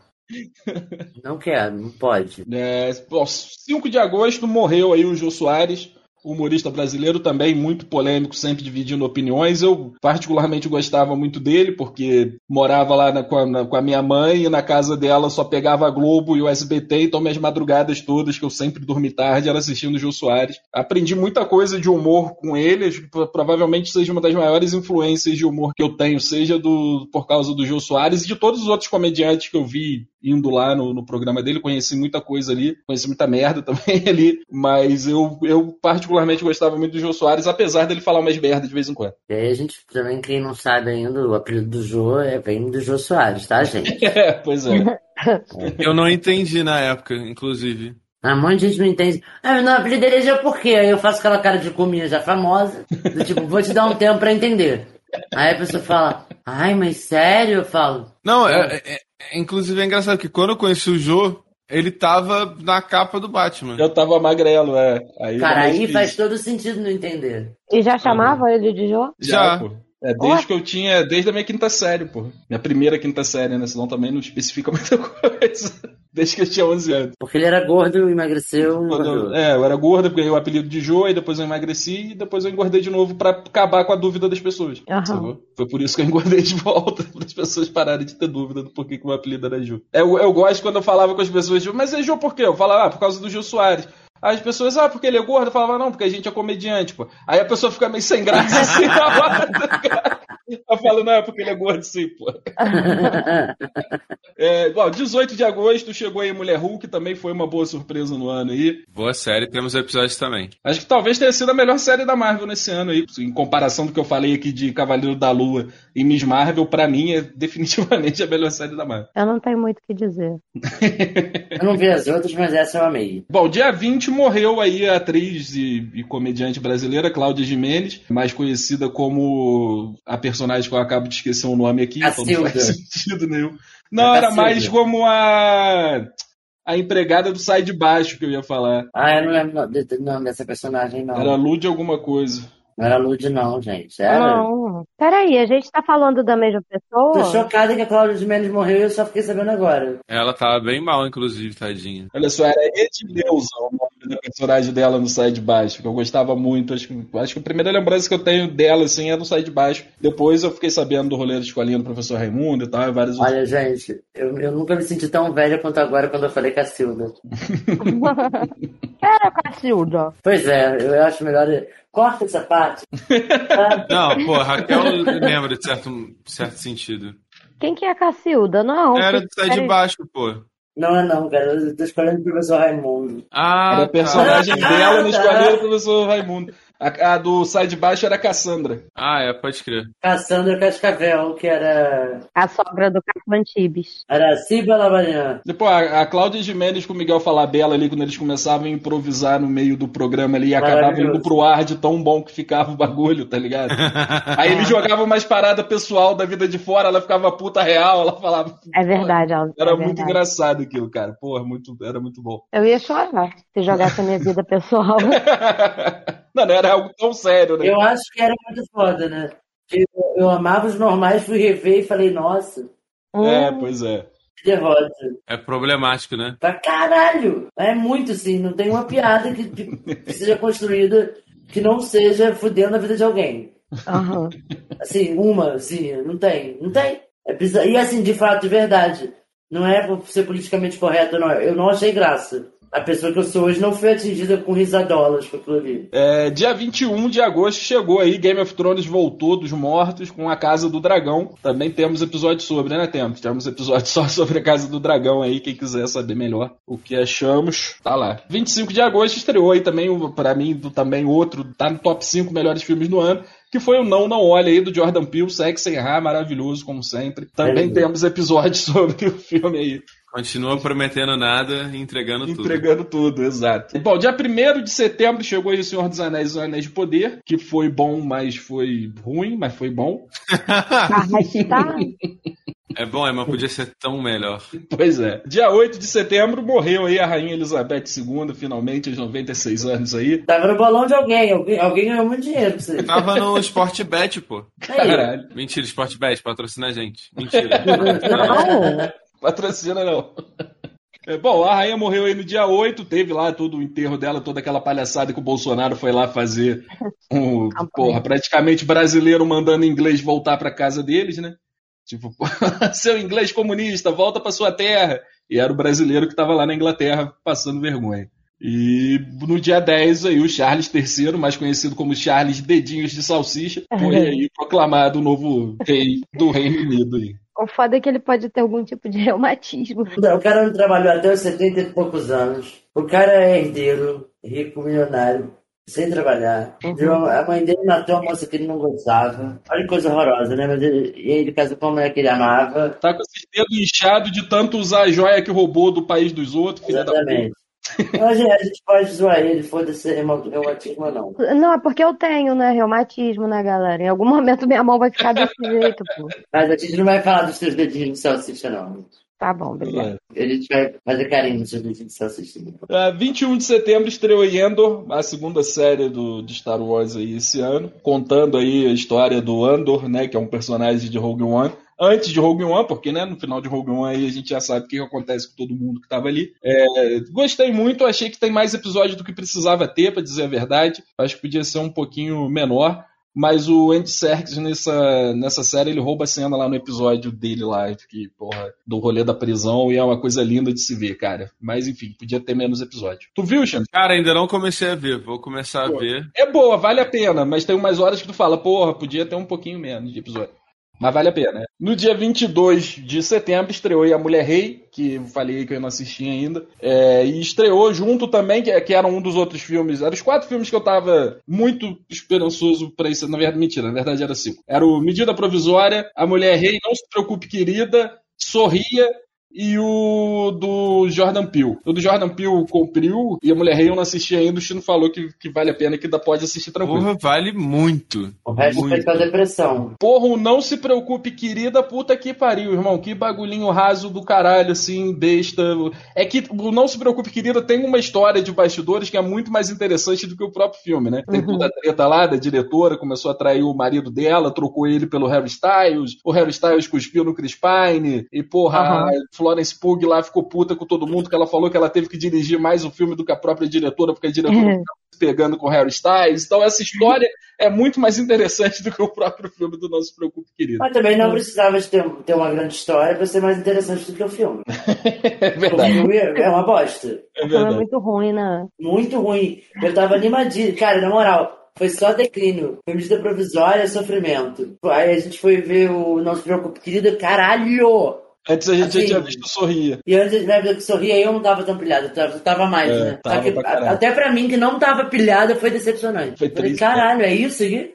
Não quero, não pode. É, bom, 5 de agosto morreu aí o Jô Soares, humorista brasileiro também, muito polêmico, sempre dividindo opiniões. Eu particularmente gostava muito dele, porque morava lá na- com, a, na- com a minha mãe e na casa dela só pegava a Globo e o SBT, então minhas madrugadas todas, que eu sempre dormi tarde, era assistindo Jô Soares. Aprendi muita coisa de humor com ele, provavelmente seja uma das maiores influências de humor que eu tenho, seja do, por causa do Jô Soares e de todos os outros comediantes que eu vi indo lá no, no programa dele, conheci muita coisa ali, conheci muita merda também ali, mas eu, eu particularmente gostava muito do Jô Soares, apesar dele falar umas merda de vez em quando. E aí a gente também, quem não sabe ainda, o apelido do Jô é, vem do Jô Soares, tá, gente? É, pois é. Eu não entendi na época, inclusive. Ah, um monte de gente não entende. Ah, não, apelido dele é Jô por quê? Aí eu faço aquela cara de cominha já famosa. Do tipo, vou te dar um tempo pra entender. Aí a pessoa fala, ai, mas sério? Eu falo. Não, é, é- é- inclusive é engraçado que quando eu conheci o Jô, ele tava na capa do Batman. Eu tava magrelo, é. Aí Cara, aí difícil. faz todo sentido não entender. E já chamava ele de Jô? Já. pô. É, desde que eu tinha, desde a minha quinta série, pô. Minha primeira quinta série, né? Senão também não especifica muita coisa. Desde que eu tinha 11 anos. Porque ele era gordo, emagreceu. Eu- é, eu era gordo, ganhei o apelido de Jô, e depois eu emagreci, e depois eu engordei de novo pra acabar com a dúvida das pessoas. Sacou? Foi por isso que eu engordei de volta, para as pessoas pararem de ter dúvida do porquê que o apelido era Jô. Eu, eu gosto quando eu falava com as pessoas, mas é Jô por quê? Eu falava, ah, por causa do Jô Soares. Aí as pessoas, ah, porque ele é gordo? Eu falava, não, porque a gente é comediante, pô. Aí a pessoa fica meio sem graça assim na hora, tá ligado? Eu falo, não, é porque ele é gordo sim, pô. É, igual, 18 de agosto chegou aí Mulher Hulk, também foi uma boa surpresa no ano aí. Boa série, temos episódios também. Acho que talvez tenha sido a melhor série da Marvel nesse ano aí. Em comparação do que eu falei aqui de Cavaleiro da Lua e Miss Marvel, pra mim é definitivamente a melhor série da Marvel. Eu não tenho muito o que dizer. Eu não vi as outras, mas essa eu amei. Bom, dia 20 morreu aí a atriz e, e comediante brasileira Cláudia Jimenez, mais conhecida como a personagem que eu acabo de esquecer o nome aqui, então não faz sentido nenhum. Não, É era mais como a a empregada do Sai de Baixo que eu ia falar. Ah, eu não lembro do nome dessa personagem, não. Era Lud alguma coisa. Não era Lud, não, gente. Era. Não. Peraí, a gente tá falando da mesma Tô pessoa? chocada que a Cláudia de Mendes morreu e eu só fiquei sabendo agora. Ela tava bem mal, inclusive, tadinha. Olha só, era Edileuza o nome da personagem dela no Sai de Baixo, que eu gostava muito. Acho que, acho que a primeira lembrança que eu tenho dela, assim, é no Sai de Baixo. Depois eu fiquei sabendo do rolê da escolinha do professor Raimundo e tal, e vários outros. Olha, gente, eu, eu nunca me senti tão velha quanto agora quando eu falei Cacilda. Era Cacilda. Pois é, eu acho melhor. Corta essa parte. Tá? Não, pô, Raquel lembra de certo, certo sentido. Quem que é a Cacilda? Não. Era que- do Sai de. Baixo, pô. Não é não, cara. Eu tô escolhendo o professor Raimundo. Ah, Era a personagem tá. dela no escolinha do professor Raimundo. A, a do Sai de Baixo era a Cassandra. Ah, é, pode crer. Cassandra Cascavel, que era. A sogra do Carlos Antibes. Era Ciba Lavarian. Depois, a, a Cláudia Gimenez com o Miguel Falabella ali, quando eles começavam a improvisar no meio do programa ali, e acabava Maravilhoso. indo pro ar de tão bom que ficava o bagulho, tá ligado? Aí eles jogavam mais parada pessoal da vida de fora, ela ficava puta real, ela falava. É verdade, Aldo. Era é muito verdade. engraçado aquilo, cara. Porra, muito, era muito bom. Eu ia chorar se jogasse a minha vida pessoal. não, era algo tão sério, né? Eu acho que era muito foda, né? Eu, eu amava os normais, fui rever e falei, nossa, É, Hum, pois é. que derrota. É problemático, né? Pra caralho! É muito assim, não tem uma piada que, que seja construída que não seja fudendo a vida de alguém. aham. Assim, uma, assim, não tem. Não tem. É bizarro. E assim, de fato, de verdade. Não é por ser politicamente correto, não. Eu não achei graça. A pessoa que eu sou hoje não foi atingida com risadolas com aquilo ali. É, dia 21 de agosto chegou aí, Game of Thrones voltou dos mortos com a Casa do Dragão. Também temos episódio sobre, né, Temos? Temos episódio só sobre a Casa do Dragão aí, quem quiser saber melhor o que achamos, tá lá. 25 de agosto estreou aí também, pra mim, do- também outro, tá no top 5 melhores filmes do ano, que foi o Não Não Olha aí, do Jordan Peele, Sex Sem Ra, maravilhoso, como sempre. Também É. temos episódios sobre o filme aí. Continua prometendo nada e entregando tudo. Entregando tudo, exato. Bom, dia 1 de setembro chegou aí o Senhor dos Anéis e o Anéis de Poder, que foi bom, mas foi ruim, mas foi bom. É bom, é, mas podia ser tão melhor. Pois é. Dia 8 de setembro morreu aí a Rainha Elizabeth II, finalmente, aos 96 anos aí. Tava no bolão de alguém. Alguém, alguém ganhou muito dinheiro pra você. Tava no Sportbet, pô. Caralho. Mentira, Sportbet, patrocina a gente. Mentira. Não. Patrocina não. É, bom, a rainha morreu aí no dia 8, teve lá todo o enterro dela, toda aquela palhaçada que o Bolsonaro foi lá fazer. Um, porra, praticamente brasileiro mandando inglês voltar pra casa deles, né? Tipo, seu inglês comunista, volta pra sua terra. E era o brasileiro que tava lá na Inglaterra passando vergonha. E no dia 10 aí o Charles III, mais conhecido como Charles Dedinhos de Salsicha, foi aí proclamado o novo rei do Reino Unido aí. O foda é que ele pode ter algum tipo de reumatismo. O cara não trabalhou até os 70 e poucos anos. O cara é herdeiro, rico, milionário, sem trabalhar. Viu? A mãe dele matou uma moça que ele não gostava. Olha que coisa horrorosa, né? Mas ele, e ele casou com uma mulher que ele amava. Tá com esses dedos inchados de tanto usar a joia que roubou do país dos outros, filha da puta. A gente, a gente pode zoar ele, foda-se, reumatismo não. Não, é porque eu tenho, né, reumatismo, né, galera? Em algum momento minha mão vai ficar desse jeito, pô. Mas a gente não vai falar dos seus dedinhos de salsicha, não. Tá bom, obrigado. A gente vai fazer carinho nos seus dedinhos de salsicha. Ah, 21 de setembro estreou em Andor, a segunda série do, de Star Wars aí esse ano, contando aí a história do Andor, né, que é um personagem de Rogue One. Antes de Rogue One, porque né, no final de Rogue One aí a gente já sabe o que acontece com todo mundo que tava ali. É, gostei muito, achei que tem mais episódios do que precisava ter, pra dizer a verdade. Acho que podia ser um pouquinho menor. Mas o Andy Serkis nessa, nessa série, ele rouba a cena lá no episódio dele lá, que, porra, do rolê da prisão, e é uma coisa linda de se ver, cara. Mas enfim, podia ter menos episódio. Tu viu, Xande? Cara, ainda não comecei a ver. Vou começar a ver. É boa, vale a pena, mas tem umas horas que tu fala, porra, podia ter um pouquinho menos de episódio. Mas vale a pena. No dia 22 de setembro estreou A Mulher Rei, que eu falei que eu não assisti ainda. É, e estreou junto também, que, que era um dos outros filmes. Eram os quatro filmes que eu tava muito esperançoso pra isso. Na verdade, mentira, na verdade era cinco. Era o Medida Provisória, A Mulher Rei, Não Se Preocupe Querida, Sorria e o do Jordan Peele. O do Jordan Peele cumpriu e a Mulher Rei eu não assisti ainda. O Chino falou que, que vale a pena, que ainda pode assistir tranquilo. Porra, vale muito. O resto Muito. foi pra depressão. Porra, o não se preocupe, querida, puta que pariu, irmão. Que bagulhinho raso do caralho, assim, besta. É que o não se preocupe, querida, tem uma história de bastidores que é muito mais interessante do que o próprio filme, né? Tem Uhum. toda a treta lá da diretora, começou a trair o marido dela, trocou ele pelo Harry Styles, o Harry Styles cuspiu no Chris Pine, e porra, Aham. Florence Pugh lá ficou puta com todo mundo, que ela falou que ela teve que dirigir mais o filme do que a própria diretora, porque a diretora Uhum. ficava se pegando com o Harry Styles. Então essa história é muito mais interessante do que o próprio filme do Não Se Preocupe, querido. Mas também não precisava de ter, ter uma grande história pra ser mais interessante do que o filme. É O verdade. filme é uma bosta. É O filme é muito ruim, né? Muito ruim. Eu tava animadinho. Cara, na moral, foi só declínio. Foi medida provisória, sofrimento. Aí a gente foi ver o Não Se Preocupe, querido. Caralho! Antes a gente já Assim, tinha visto Sorria. E antes na época que sorria, eu não tava tão pilhado, eu tava, mais, É, né? tava que até pra mim, que não tava pilhada, foi decepcionante. Foi Falei, triste, caralho, é isso aqui?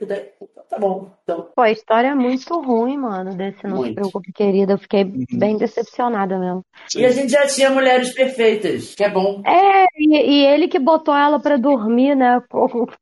Tá bom. Então, Pô, a história é muito ruim, mano, desse Não Se Muito. Preocupe, querida. Eu fiquei Uhum. bem decepcionada mesmo. E a gente já tinha mulheres perfeitas, que é bom. É, e, e ele que botou ela pra dormir, né?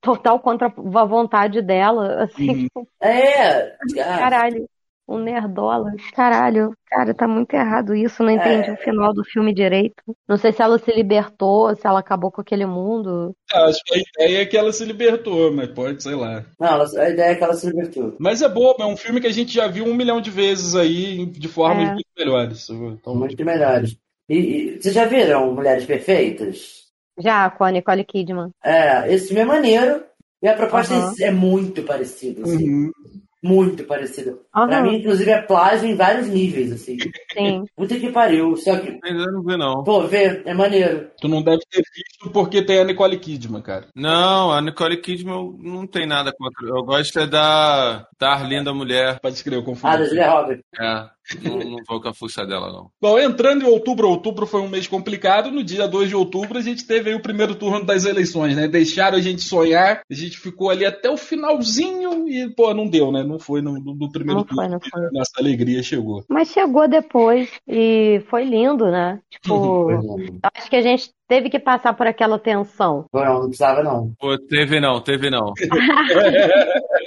Total contra a vontade dela. Assim, Uhum. É, caralho. Um nerdola. Caralho, cara, tá muito errado isso. Não entendi É. o final do filme direito. Não sei se ela se libertou, se ela acabou com aquele mundo. Acho que a ideia é que ela se libertou, mas pode, sei lá. não, a ideia é que ela se libertou. Mas é boa, é um filme que a gente já viu um milhão de vezes aí, de formas É. muito melhores. Então, Muito melhores. E, e vocês já viram Mulheres Perfeitas? Já, com a Nicole Kidman. É, esse filme é maneiro. E a proposta Aham. é muito parecida, assim. Uhum. Muito parecida. Pra Aham. mim, inclusive, é plágio em vários níveis, assim. Sim. Puta que pariu. Só que, Ainda não vi, não. pô, vê, é maneiro. Tu não deve ter visto porque tem a Nicole Kidman, cara. Não, a Nicole Kidman não tem nada contra. Eu gosto é da, da Arlinda Mulher. Pode escrever, eu confundi. Ah, da Julia Roberts. É, não, não vou com a fuça dela, não. Bom, entrando em outubro, outubro foi um mês complicado. No dia 2 de outubro, a gente teve aí o primeiro turno das eleições, né? Deixaram a gente sonhar, a gente ficou ali até o finalzinho e, pô, não deu, né? Não foi no, no- no primeiro Não foi, turno. não foi. Nossa alegria chegou. Mas chegou depois e foi lindo, né? Tipo, acho que a gente teve que passar por aquela tensão. Não, não precisava, não. Pô, teve não, teve não.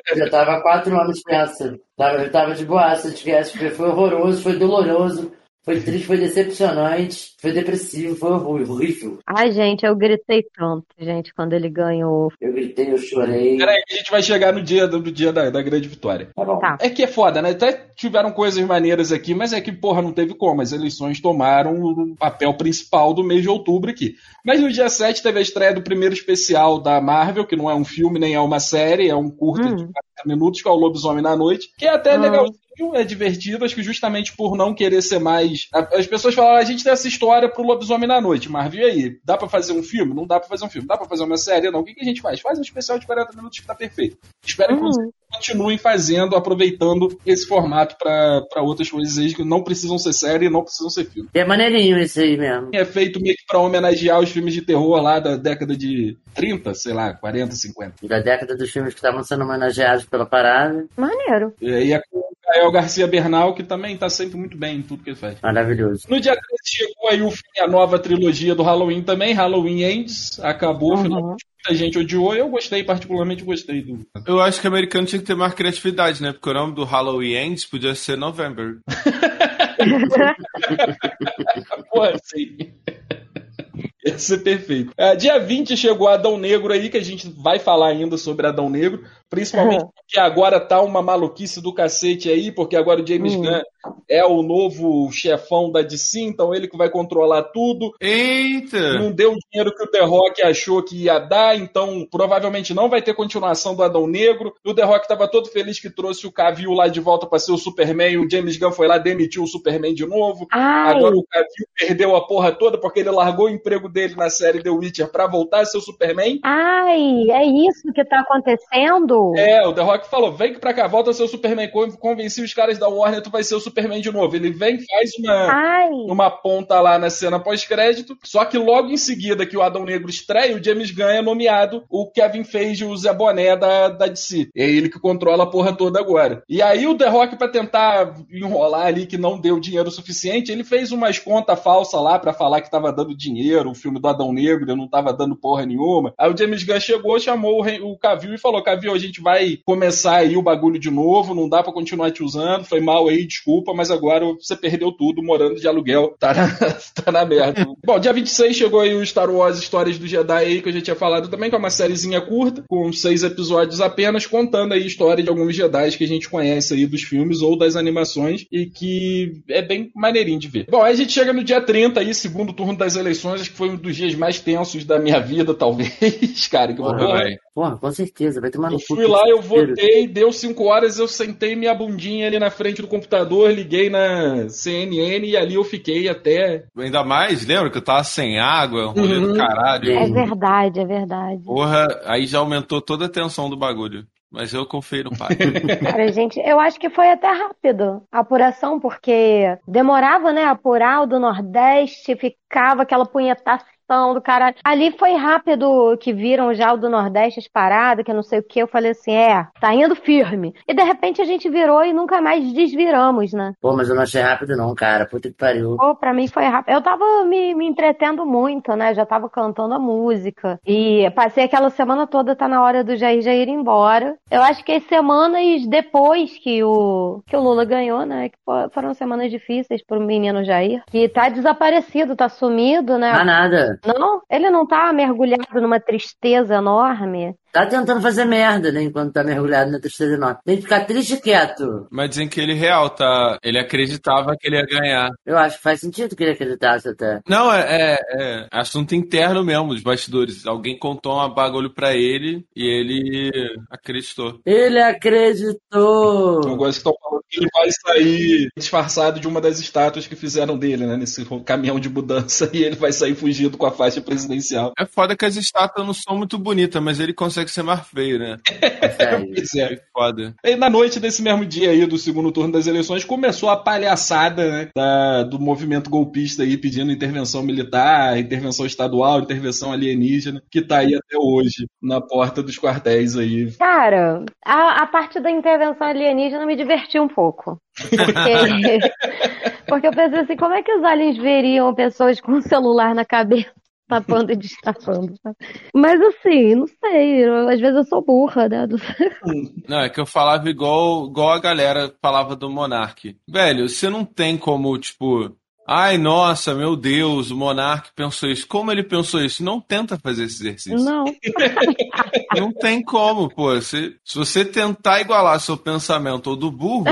Eu já tava há quatro anos nessa. Tava, eu tava de boaça, de foi foi horroroso, foi doloroso, foi triste, foi decepcionante, foi depressivo, foi horrível. Ai, gente, eu gritei tanto, gente, quando ele ganhou. Eu gritei, eu chorei. Peraí, que a gente vai chegar no dia, do, do dia da, da grande vitória. Tá bom. Tá. É que é foda, né? Até tiveram coisas maneiras aqui, mas é que, porra, não teve como. As eleições tomaram o papel principal do mês de outubro aqui. Mas no dia 7 teve a estreia do primeiro especial da Marvel, que não é um filme nem é uma série, é um curta Hum. de 40 minutos, que é o Lobisomem na Noite, que é até Hum. legalzinho, é divertido, acho que justamente por não querer ser mais. As pessoas falam, "Ah, a gente tem essa história pro Lobisomem na Noite, Marvel, e aí? Dá pra fazer um filme? Não dá pra fazer um filme. Dá pra fazer uma série? Não. O que, que a gente faz? Faz um especial de 40 minutos que tá perfeito. Espero, inclusive, Hum. continuem fazendo, aproveitando esse formato para outras coisas aí que não precisam ser série e não precisam ser filme. É maneirinho esse aí mesmo. É feito meio que para homenagear os filmes de terror lá da década de 30, sei lá, 40, 50. Da década dos filmes que estavam sendo homenageados pela parada. Maneiro. E aí é com Rafael Garcia Bernal, que também tá sempre muito bem em tudo que ele faz. Maravilhoso. No dia 13 chegou aí o filme, a nova trilogia do Halloween também, Halloween Ends, acabou, Uhum. finalmente muita gente odiou, eu gostei, particularmente gostei do... Eu acho que o americano tinha que ter mais criatividade, né? Porque o nome do Halloween Ends podia ser November. Porra, sim. Ia ser perfeito. É, dia 20 chegou Adão Negro aí, que a gente vai falar ainda sobre Adão Negro. Principalmente Uhum. porque agora tá uma maluquice do cacete aí, porque agora o James Hum. Gunn é o novo chefão da DC, então ele que vai controlar tudo. Eita! Não deu o dinheiro que o The Rock achou que ia dar, então provavelmente não vai ter continuação do Adão Negro. O The Rock tava todo feliz que trouxe o Cavill lá de volta pra ser o Superman. O James Gunn foi lá, demitiu o Superman de novo. Ai, Agora o Cavill perdeu a porra toda porque ele largou o emprego dele na série The Witcher pra voltar a ser o Superman. ai, é isso que tá acontecendo? É, o The Rock falou: vem pra cá, volta a ser o Superman. Con- Convenci os caras da Warner, tu vai ser o Superman de novo. Ele vem, faz uma. Ai, numa ponta lá na cena pós-crédito. Só que logo em seguida que o Adão Negro estreia, o James Gunn é nomeado o Kevin Feige, o Zé Boné da, da DC. É ele que controla a porra toda agora. E aí o The Rock, pra tentar enrolar ali que não deu dinheiro suficiente, ele fez umas contas falsas lá pra falar que tava dando dinheiro, filme do Adão Negro e não tava dando porra nenhuma. Aí o James Gunn chegou, chamou o, Cavill e falou: Cavill, a gente vai começar aí o bagulho de novo, não dá pra continuar te usando, foi mal aí, desculpa, mas agora você perdeu tudo morando de aluguel, tá na, tá na merda. Bom, dia 26 chegou aí o Star Wars Histórias do Jedi aí, que eu já tinha falado também, que é uma sériezinha curta, com seis episódios apenas, contando aí a história de alguns Jedi que a gente conhece aí dos filmes ou das animações e que é bem maneirinho de ver. Bom, aí a gente chega no dia 30 aí, segundo turno das eleições, acho que foi um dos dias mais tensos da minha vida, talvez, cara, que eu vou Porra. Porra, com certeza, vai tomar no eu fui lá, eu votei, deu 5 horas, eu sentei minha bundinha ali na frente do computador, liguei na CNN e ali eu fiquei até. Ainda mais, lembra que eu tava sem água, um rolê do Uhum. caralho. é verdade, é verdade. Porra, aí já aumentou toda a tensão do bagulho. Mas eu confio no pai. Cara, gente, eu acho que foi até rápido a apuração, porque demorava, né, apurar o do Nordeste, ficava aquela do caralho. Ali foi rápido que viram já o do Nordeste, as paradas, que não sei o que. Eu falei assim, é, tá indo firme. E de repente a gente virou e nunca mais desviramos, né? Pô, mas eu não achei rápido não, cara. Puta que pariu. Pô, pra mim foi rápido. Eu tava me, me entretendo muito, né? Já tava cantando a música. E passei aquela semana toda, tá na hora do Jair Jair ir embora. Eu acho que as semanas depois que o, que o Lula ganhou, né? Que fo- foram semanas difíceis pro menino Jair. Que tá desaparecido, tá sumido, né? Ah, nada. Não, ele não tá mergulhado numa tristeza enorme. Tá tentando fazer merda, né? Enquanto tá mergulhado na tristeza enorme. Tem que ficar triste e quieto. Mas dizem que ele real, tá? Ele acreditava que ele ia ganhar. Eu acho que faz sentido que ele acreditasse até. Não, é, é, é assunto interno mesmo, dos bastidores. Alguém contou um bagulho pra ele e ele acreditou. Ele Eu acreditou. gosto que estão falando que ele vai sair disfarçado de uma das estátuas que fizeram dele, né? Nesse caminhão de mudança, e ele vai sair fugido com a faixa presidencial. É foda que as estátuas não são muito bonitas, mas ele consegue ser mais feio, né? Pois é. É foda. E na noite desse mesmo dia aí, do segundo turno das eleições, começou a palhaçada né, da- do movimento golpista aí, pedindo intervenção militar, intervenção estadual, intervenção alienígena, que tá aí até hoje, na porta dos quartéis aí. Cara, a, a parte da intervenção alienígena me divertiu um pouco. Porque, porque eu pensei assim, como é que os aliens veriam pessoas com um celular na cabeça? Tapando e destapando. Mas assim, não sei. eu- às vezes eu sou burra, né? Não é que eu falava igual, igual a galera falava do Monark. Velho, você não tem como, tipo, ai, nossa, meu Deus, o Monark pensou isso. Como ele pensou isso? Não tenta fazer esse exercício. Não. Não tem como, pô. Se, se você tentar igualar seu pensamento ao do burro,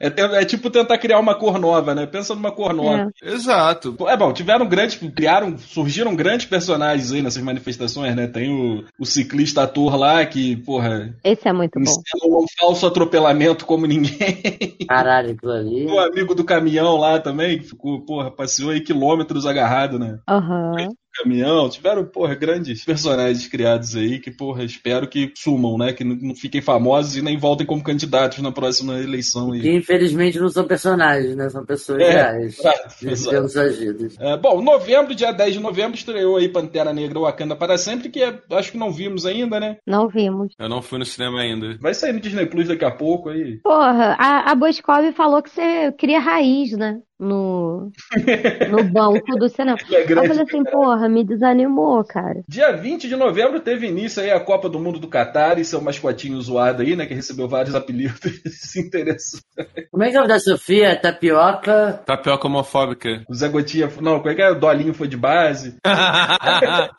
É, é tipo tentar criar uma cor nova, né? Pensa numa cor nova. exato. É bom, tiveram grandes, criaram, surgiram grandes personagens aí nessas manifestações, né? Tem o, o ciclista ator lá que, porra, Esse é muito bom. um falso atropelamento como ninguém. Caralho, aquilo ali. o amigo do caminhão lá também, que ficou, porra, passeou aí quilômetros agarrado, né? Aham. Caminhão. Tiveram, porra, grandes personagens criados aí que, porra, espero que sumam, né? Que não, fiquem famosos e nem voltem como candidatos na próxima eleição aí. Que infelizmente não são personagens, né? São pessoas É, reais. exato, Vivendo exato. vidas. É, bom, novembro, dia 10 de novembro, estreou aí Pantera Negra Wakanda para sempre, que é- acho que não vimos ainda, né? Não vimos. Eu não fui no cinema ainda. Vai sair no Disney Plus daqui a pouco aí. Porra, a, a Boscov falou que você cria raiz, né? No, no banco do cinema. É Aí eu grande. falei assim, porra, me desanimou, cara. Dia 20 de novembro teve início aí a Copa do Mundo do Catar e seu mascotinho zoado aí, né? Que recebeu vários apelidos. Se interessou. Como é que é o nome da Sofia? Tapioca? Tapioca homofóbica. O Zé Gotinha, não, como é que é? O Dolinho foi de base.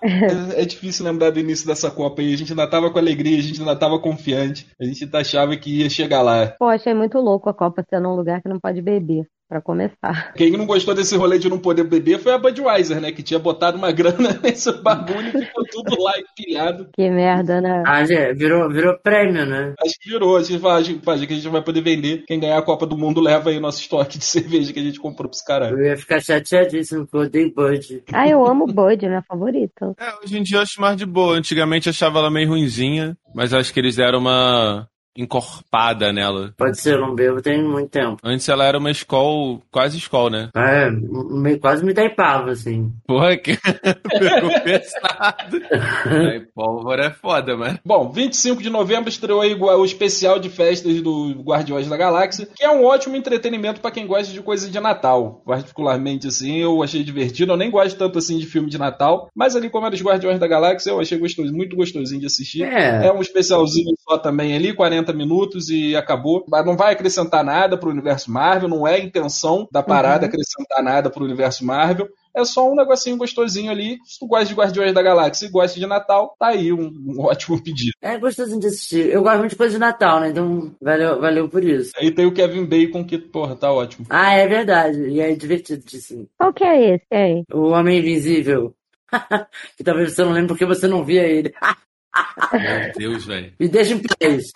É, é difícil lembrar do início dessa Copa aí. A gente ainda tava com alegria, a gente ainda tava confiante. A gente achava que ia chegar lá. Pô, achei muito louco a Copa ser num lugar que não pode beber, pra começar. Quem não gostou desse rolê de não poder beber foi a Budweiser, né? Que tinha botado uma grana nesse bagulho e ficou tudo lá empilhado. Que merda, né? Ah, já virou, virou prêmio, né? Acho que virou. A gente fala, a gente fala que a gente vai poder vender. Quem ganhar a Copa do Mundo leva aí o nosso estoque de cerveja que a gente comprou pros caras. Eu ia ficar chateadíssimo porque eu odeio Bud. Ah, eu amo Bud, é minha favorita. É, hoje em dia eu acho mais de boa. Antigamente eu achava ela meio ruinzinha, mas acho que eles deram uma encorpada nela. Pode ser, eu não bebo tem muito tempo. Antes ela era uma escola, quase escola, né? É, meio, quase me taipava, assim. Porra, que pegou pesado. Aí, pólvora é foda, mano. Bom, 25 de novembro estreou aí o especial de festas do Guardiões da Galáxia, que é um ótimo entretenimento pra quem gosta de coisa de Natal. Particularmente, assim, eu achei divertido. Eu nem gosto tanto assim de filme de Natal, mas ali, como era os Guardiões da Galáxia, eu achei gostoso, muito gostosinho de assistir. É. É um especialzinho só também ali, 40 minutos e acabou. Mas Não vai acrescentar nada pro universo Marvel, não é a intenção da parada acrescentar nada pro universo Marvel. É só um negocinho gostosinho ali. Se tu gosta de Guardiões da Galáxia e gosta de Natal, tá aí um, um ótimo pedido. É gostosinho de assistir. Eu gosto muito de coisa de Natal, né? Então valeu, valeu por isso. Aí tem o Kevin Bacon, que, porra, tá ótimo. Ah, é verdade. E é divertidíssimo. Qual que é esse aí? O Homem Invisível. que talvez você não lembre porque você não via ele. Meu Deus, velho. Me deixa em paz.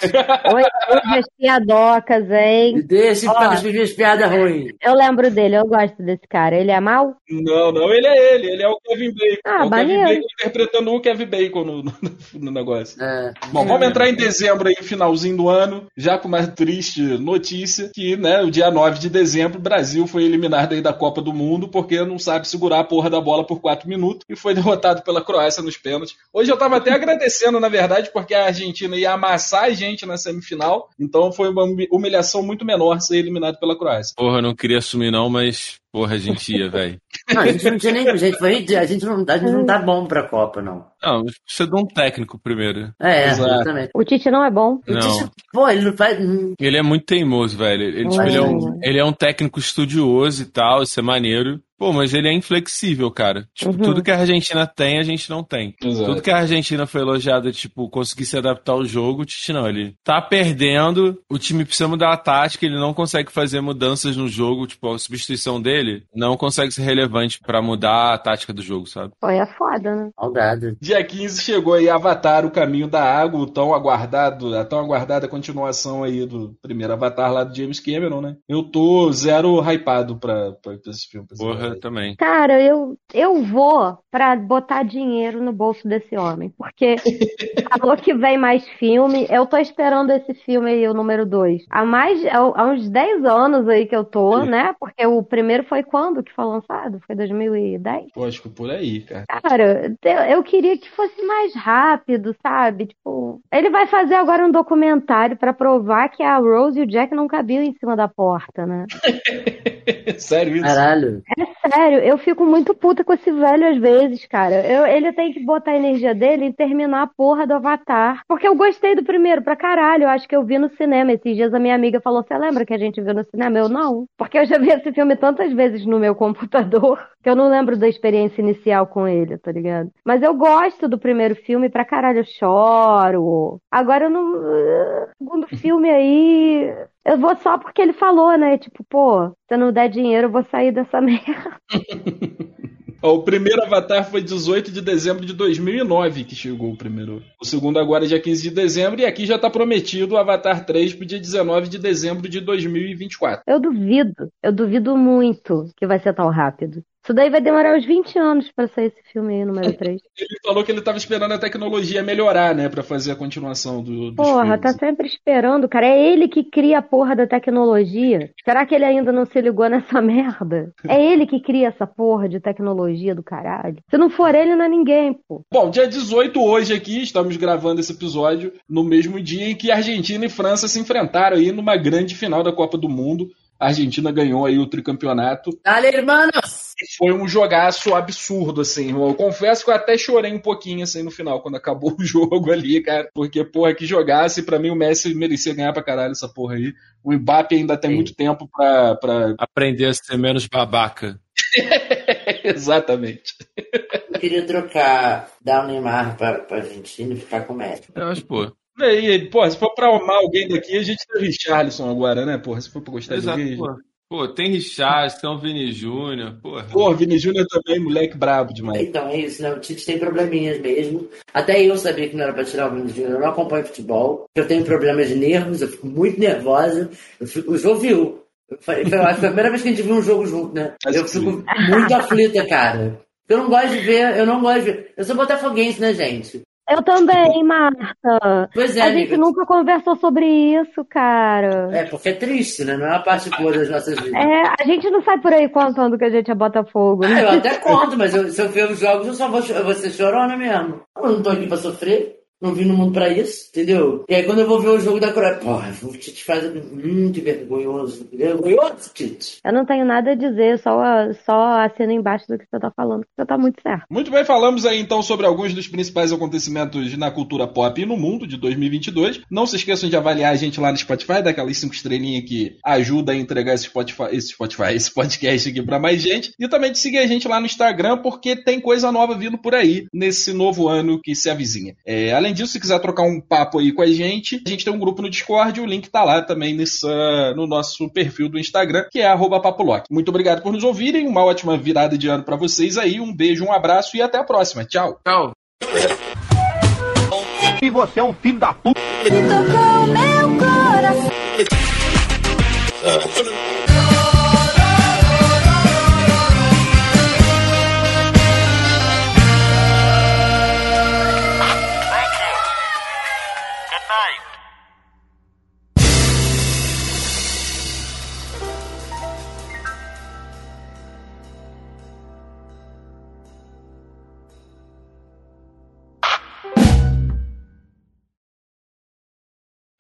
Oi, oi, as piadocas, hein? Me deixa em paz ver as piadas ruins. Eu lembro dele, eu gosto desse cara. Ele é mau? Não, não, ele é ele, ele é o Kevin Bacon. Ah, é o Kevin. Bacon interpretando o Kevin Bacon no, no, no negócio. É. Bom, vamos entrar em dezembro aí, finalzinho do ano, já com uma triste notícia, que, né, o dia 9 de dezembro, o Brasil foi eliminado aí da Copa do Mundo porque não sabe segurar a porra da bola por 4 minutos e foi derrotado pela Croácia nos pênaltis. Hoje eu tava até agradecendo, na verdade, porque a Argentina ia amassar a gente na semifinal, então foi uma humilhação muito menor ser eliminado pela Croácia. Porra, eu não queria assumir não, mas porra, a gente ia, velho. Não, a gente não tinha nem. Gente, foi ridículo. A gente não, a gente não tá bom pra Copa, não. Não, precisa de um técnico primeiro. É, exatamente. O Tite não é bom. O Não. Tite- Pô, ele não faz. Ele é muito teimoso, velho. Ele, tipo, ele é um, ele é um técnico estudioso e tal, isso é maneiro. Pô, mas ele é inflexível, cara. Tipo, Uhum. tudo que a Argentina tem, a gente não tem. Exato. Tudo que a Argentina foi elogiada, tipo, conseguir se adaptar ao jogo, o Tite não. Ele tá perdendo, o time precisa mudar a tática, ele não consegue fazer mudanças no jogo, tipo, a substituição dele não consegue ser relevante pra mudar a tática do jogo, sabe? Pô, é foda, né? Maldade. Dia 15 chegou aí Avatar, o caminho da água, o tão aguardado, a tão aguardada continuação aí do primeiro Avatar lá do James Cameron, né? Eu tô zero hypado pra, pra esse filme. pra esse Porra, filme. também. Cara, eu, eu vou pra botar dinheiro no bolso desse homem, porque falou que vem mais filme. Eu tô esperando esse filme aí, o número 2. Há mais, há, uns 10 anos aí que eu tô, né? Porque o primeiro foi quando que foi lançado? Foi 2010? Pô, acho que por aí, cara. Cara, eu, eu queria que fosse mais rápido, sabe? Tipo, ele vai fazer agora um documentário pra provar que a Rose e o Jack não cabiam em cima da porta, né? Sério isso? Caralho. É sério, eu fico muito puta com esse velho às vezes, cara. Eu- ele tem que botar a energia dele em terminar a porra do Avatar. Porque eu gostei do primeiro pra caralho. Eu acho que eu vi no cinema. Esses dias a minha amiga falou: Você lembra que a gente viu no cinema? Eu não. Porque eu já vi esse filme tantas vezes no meu computador que eu não lembro da experiência inicial com ele, tá ligado? Mas eu gosto do primeiro filme pra caralho. Eu choro. Agora eu não. Segundo filme aí. Eu vou só porque ele falou, né? Tipo, pô, se eu não der dinheiro, eu vou sair dessa merda. O primeiro Avatar foi 18 de dezembro de 2009 que chegou o primeiro. O segundo agora é dia 15 de dezembro e aqui já tá prometido o Avatar 3 pro dia 19 de dezembro de 2024. Eu duvido, eu duvido muito que vai ser tão rápido. Isso daí vai demorar uns 20 anos pra sair esse filme aí, número 3. Ele falou que ele tava esperando a tecnologia melhorar, né, pra fazer a continuação do, dos Porra, filmes. tá sempre esperando, cara. É ele que cria a porra da tecnologia. Será que ele ainda não se ligou nessa merda? É ele que cria essa porra de tecnologia do caralho. Se não for ele, não é ninguém, pô. Bom, dia 18 hoje aqui, estamos gravando esse episódio no mesmo dia em que Argentina e França se enfrentaram aí numa grande final da Copa do Mundo. A Argentina ganhou aí o tricampeonato. Dale, hermanos! Foi um jogaço absurdo, assim. Eu confesso que eu até chorei um pouquinho, assim, no final, quando acabou o jogo ali, cara. Porque, porra, que jogasse, pra mim o Messi merecia ganhar pra caralho essa porra aí. O Mbappe ainda tem Sim. muito tempo pra... pra... Aprender a ser menos babaca. Exatamente. Eu queria trocar, dar o Neymar pra, pra Argentina e ficar com o Messi. Eu acho, pô. E aí, porra, se for pra amar alguém daqui, a gente tem o Richarlison agora, né, porra? Se for pra gostar Exato, de alguém... pô. Pô, tem Richard, tem o Vini Júnior, porra. Porra, Vini Júnior também, moleque brabo demais. Então é isso, né? O Tite tem probleminhas mesmo. Até eu sabia que não era pra tirar o Vini Júnior. Eu não acompanho futebol. Eu tenho problemas de nervos, eu fico muito nervosa. Eu fico, o João viu. Foi- foi a primeira vez que a gente viu um jogo junto, né? Acho Eu fico muito aflita, cara. Eu não gosto de ver, eu não gosto de ver. Eu sou botafoguense, né, gente? Eu também, Marta. Pois é, A gente amiga. nunca conversou sobre isso, cara. É, porque é triste, né? Não é uma parte boa das nossas vidas. É, a gente não sai por aí contando que a gente é Botafogo, Ah, né? eu até conto, mas eu- se eu ver os jogos, eu só vou, eu vou ser chorona mesmo. Eu não tô aqui pra sofrer. Não vim no mundo pra isso, entendeu? E aí quando eu vou ver o jogo da Coreia, porra, o Tite faz. Que vergonhoso. Vergonhoso, Tite. Eu não tenho nada a dizer, só, só assino embaixo do que você tá falando, que você tá muito certo. Muito bem, falamos aí então sobre alguns dos principais acontecimentos na cultura pop e no mundo de 2022. Não se esqueçam de avaliar a gente lá no Spotify, daquelas cinco estrelinhas que ajuda a entregar esse Spotify, esse Spotify, esse podcast aqui pra mais gente. E também de seguir a gente lá no Instagram, porque tem coisa nova vindo por aí nesse novo ano que se avizinha. É, além disso, se quiser trocar um papo aí com a gente, a gente tem um grupo no Discord, o link tá lá também nessa, no nosso perfil do Instagram, que é arroba papolock. Muito obrigado por nos ouvirem, uma ótima virada de ano pra vocês aí, um beijo, um abraço e até a próxima. Tchau! Tchau. E você é um filho da puta. tocou meu coração.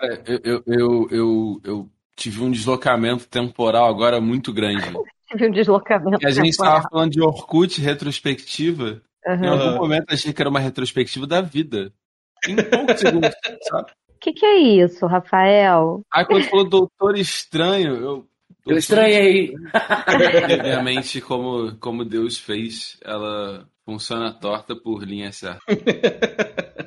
Eu, eu, eu, eu, eu tive um deslocamento temporal agora muito grande. Tive um deslocamento. E a gente estava falando de Orkut retrospectiva. Em Aham. algum momento achei que era uma retrospectiva da vida. Em poucos segundos, sabe? O que, que é isso, Rafael? Aí quando falou Doutor Estranho, eu. Eu estranhei. Obviamente, como, como Deus fez, ela funciona torta por linha certa.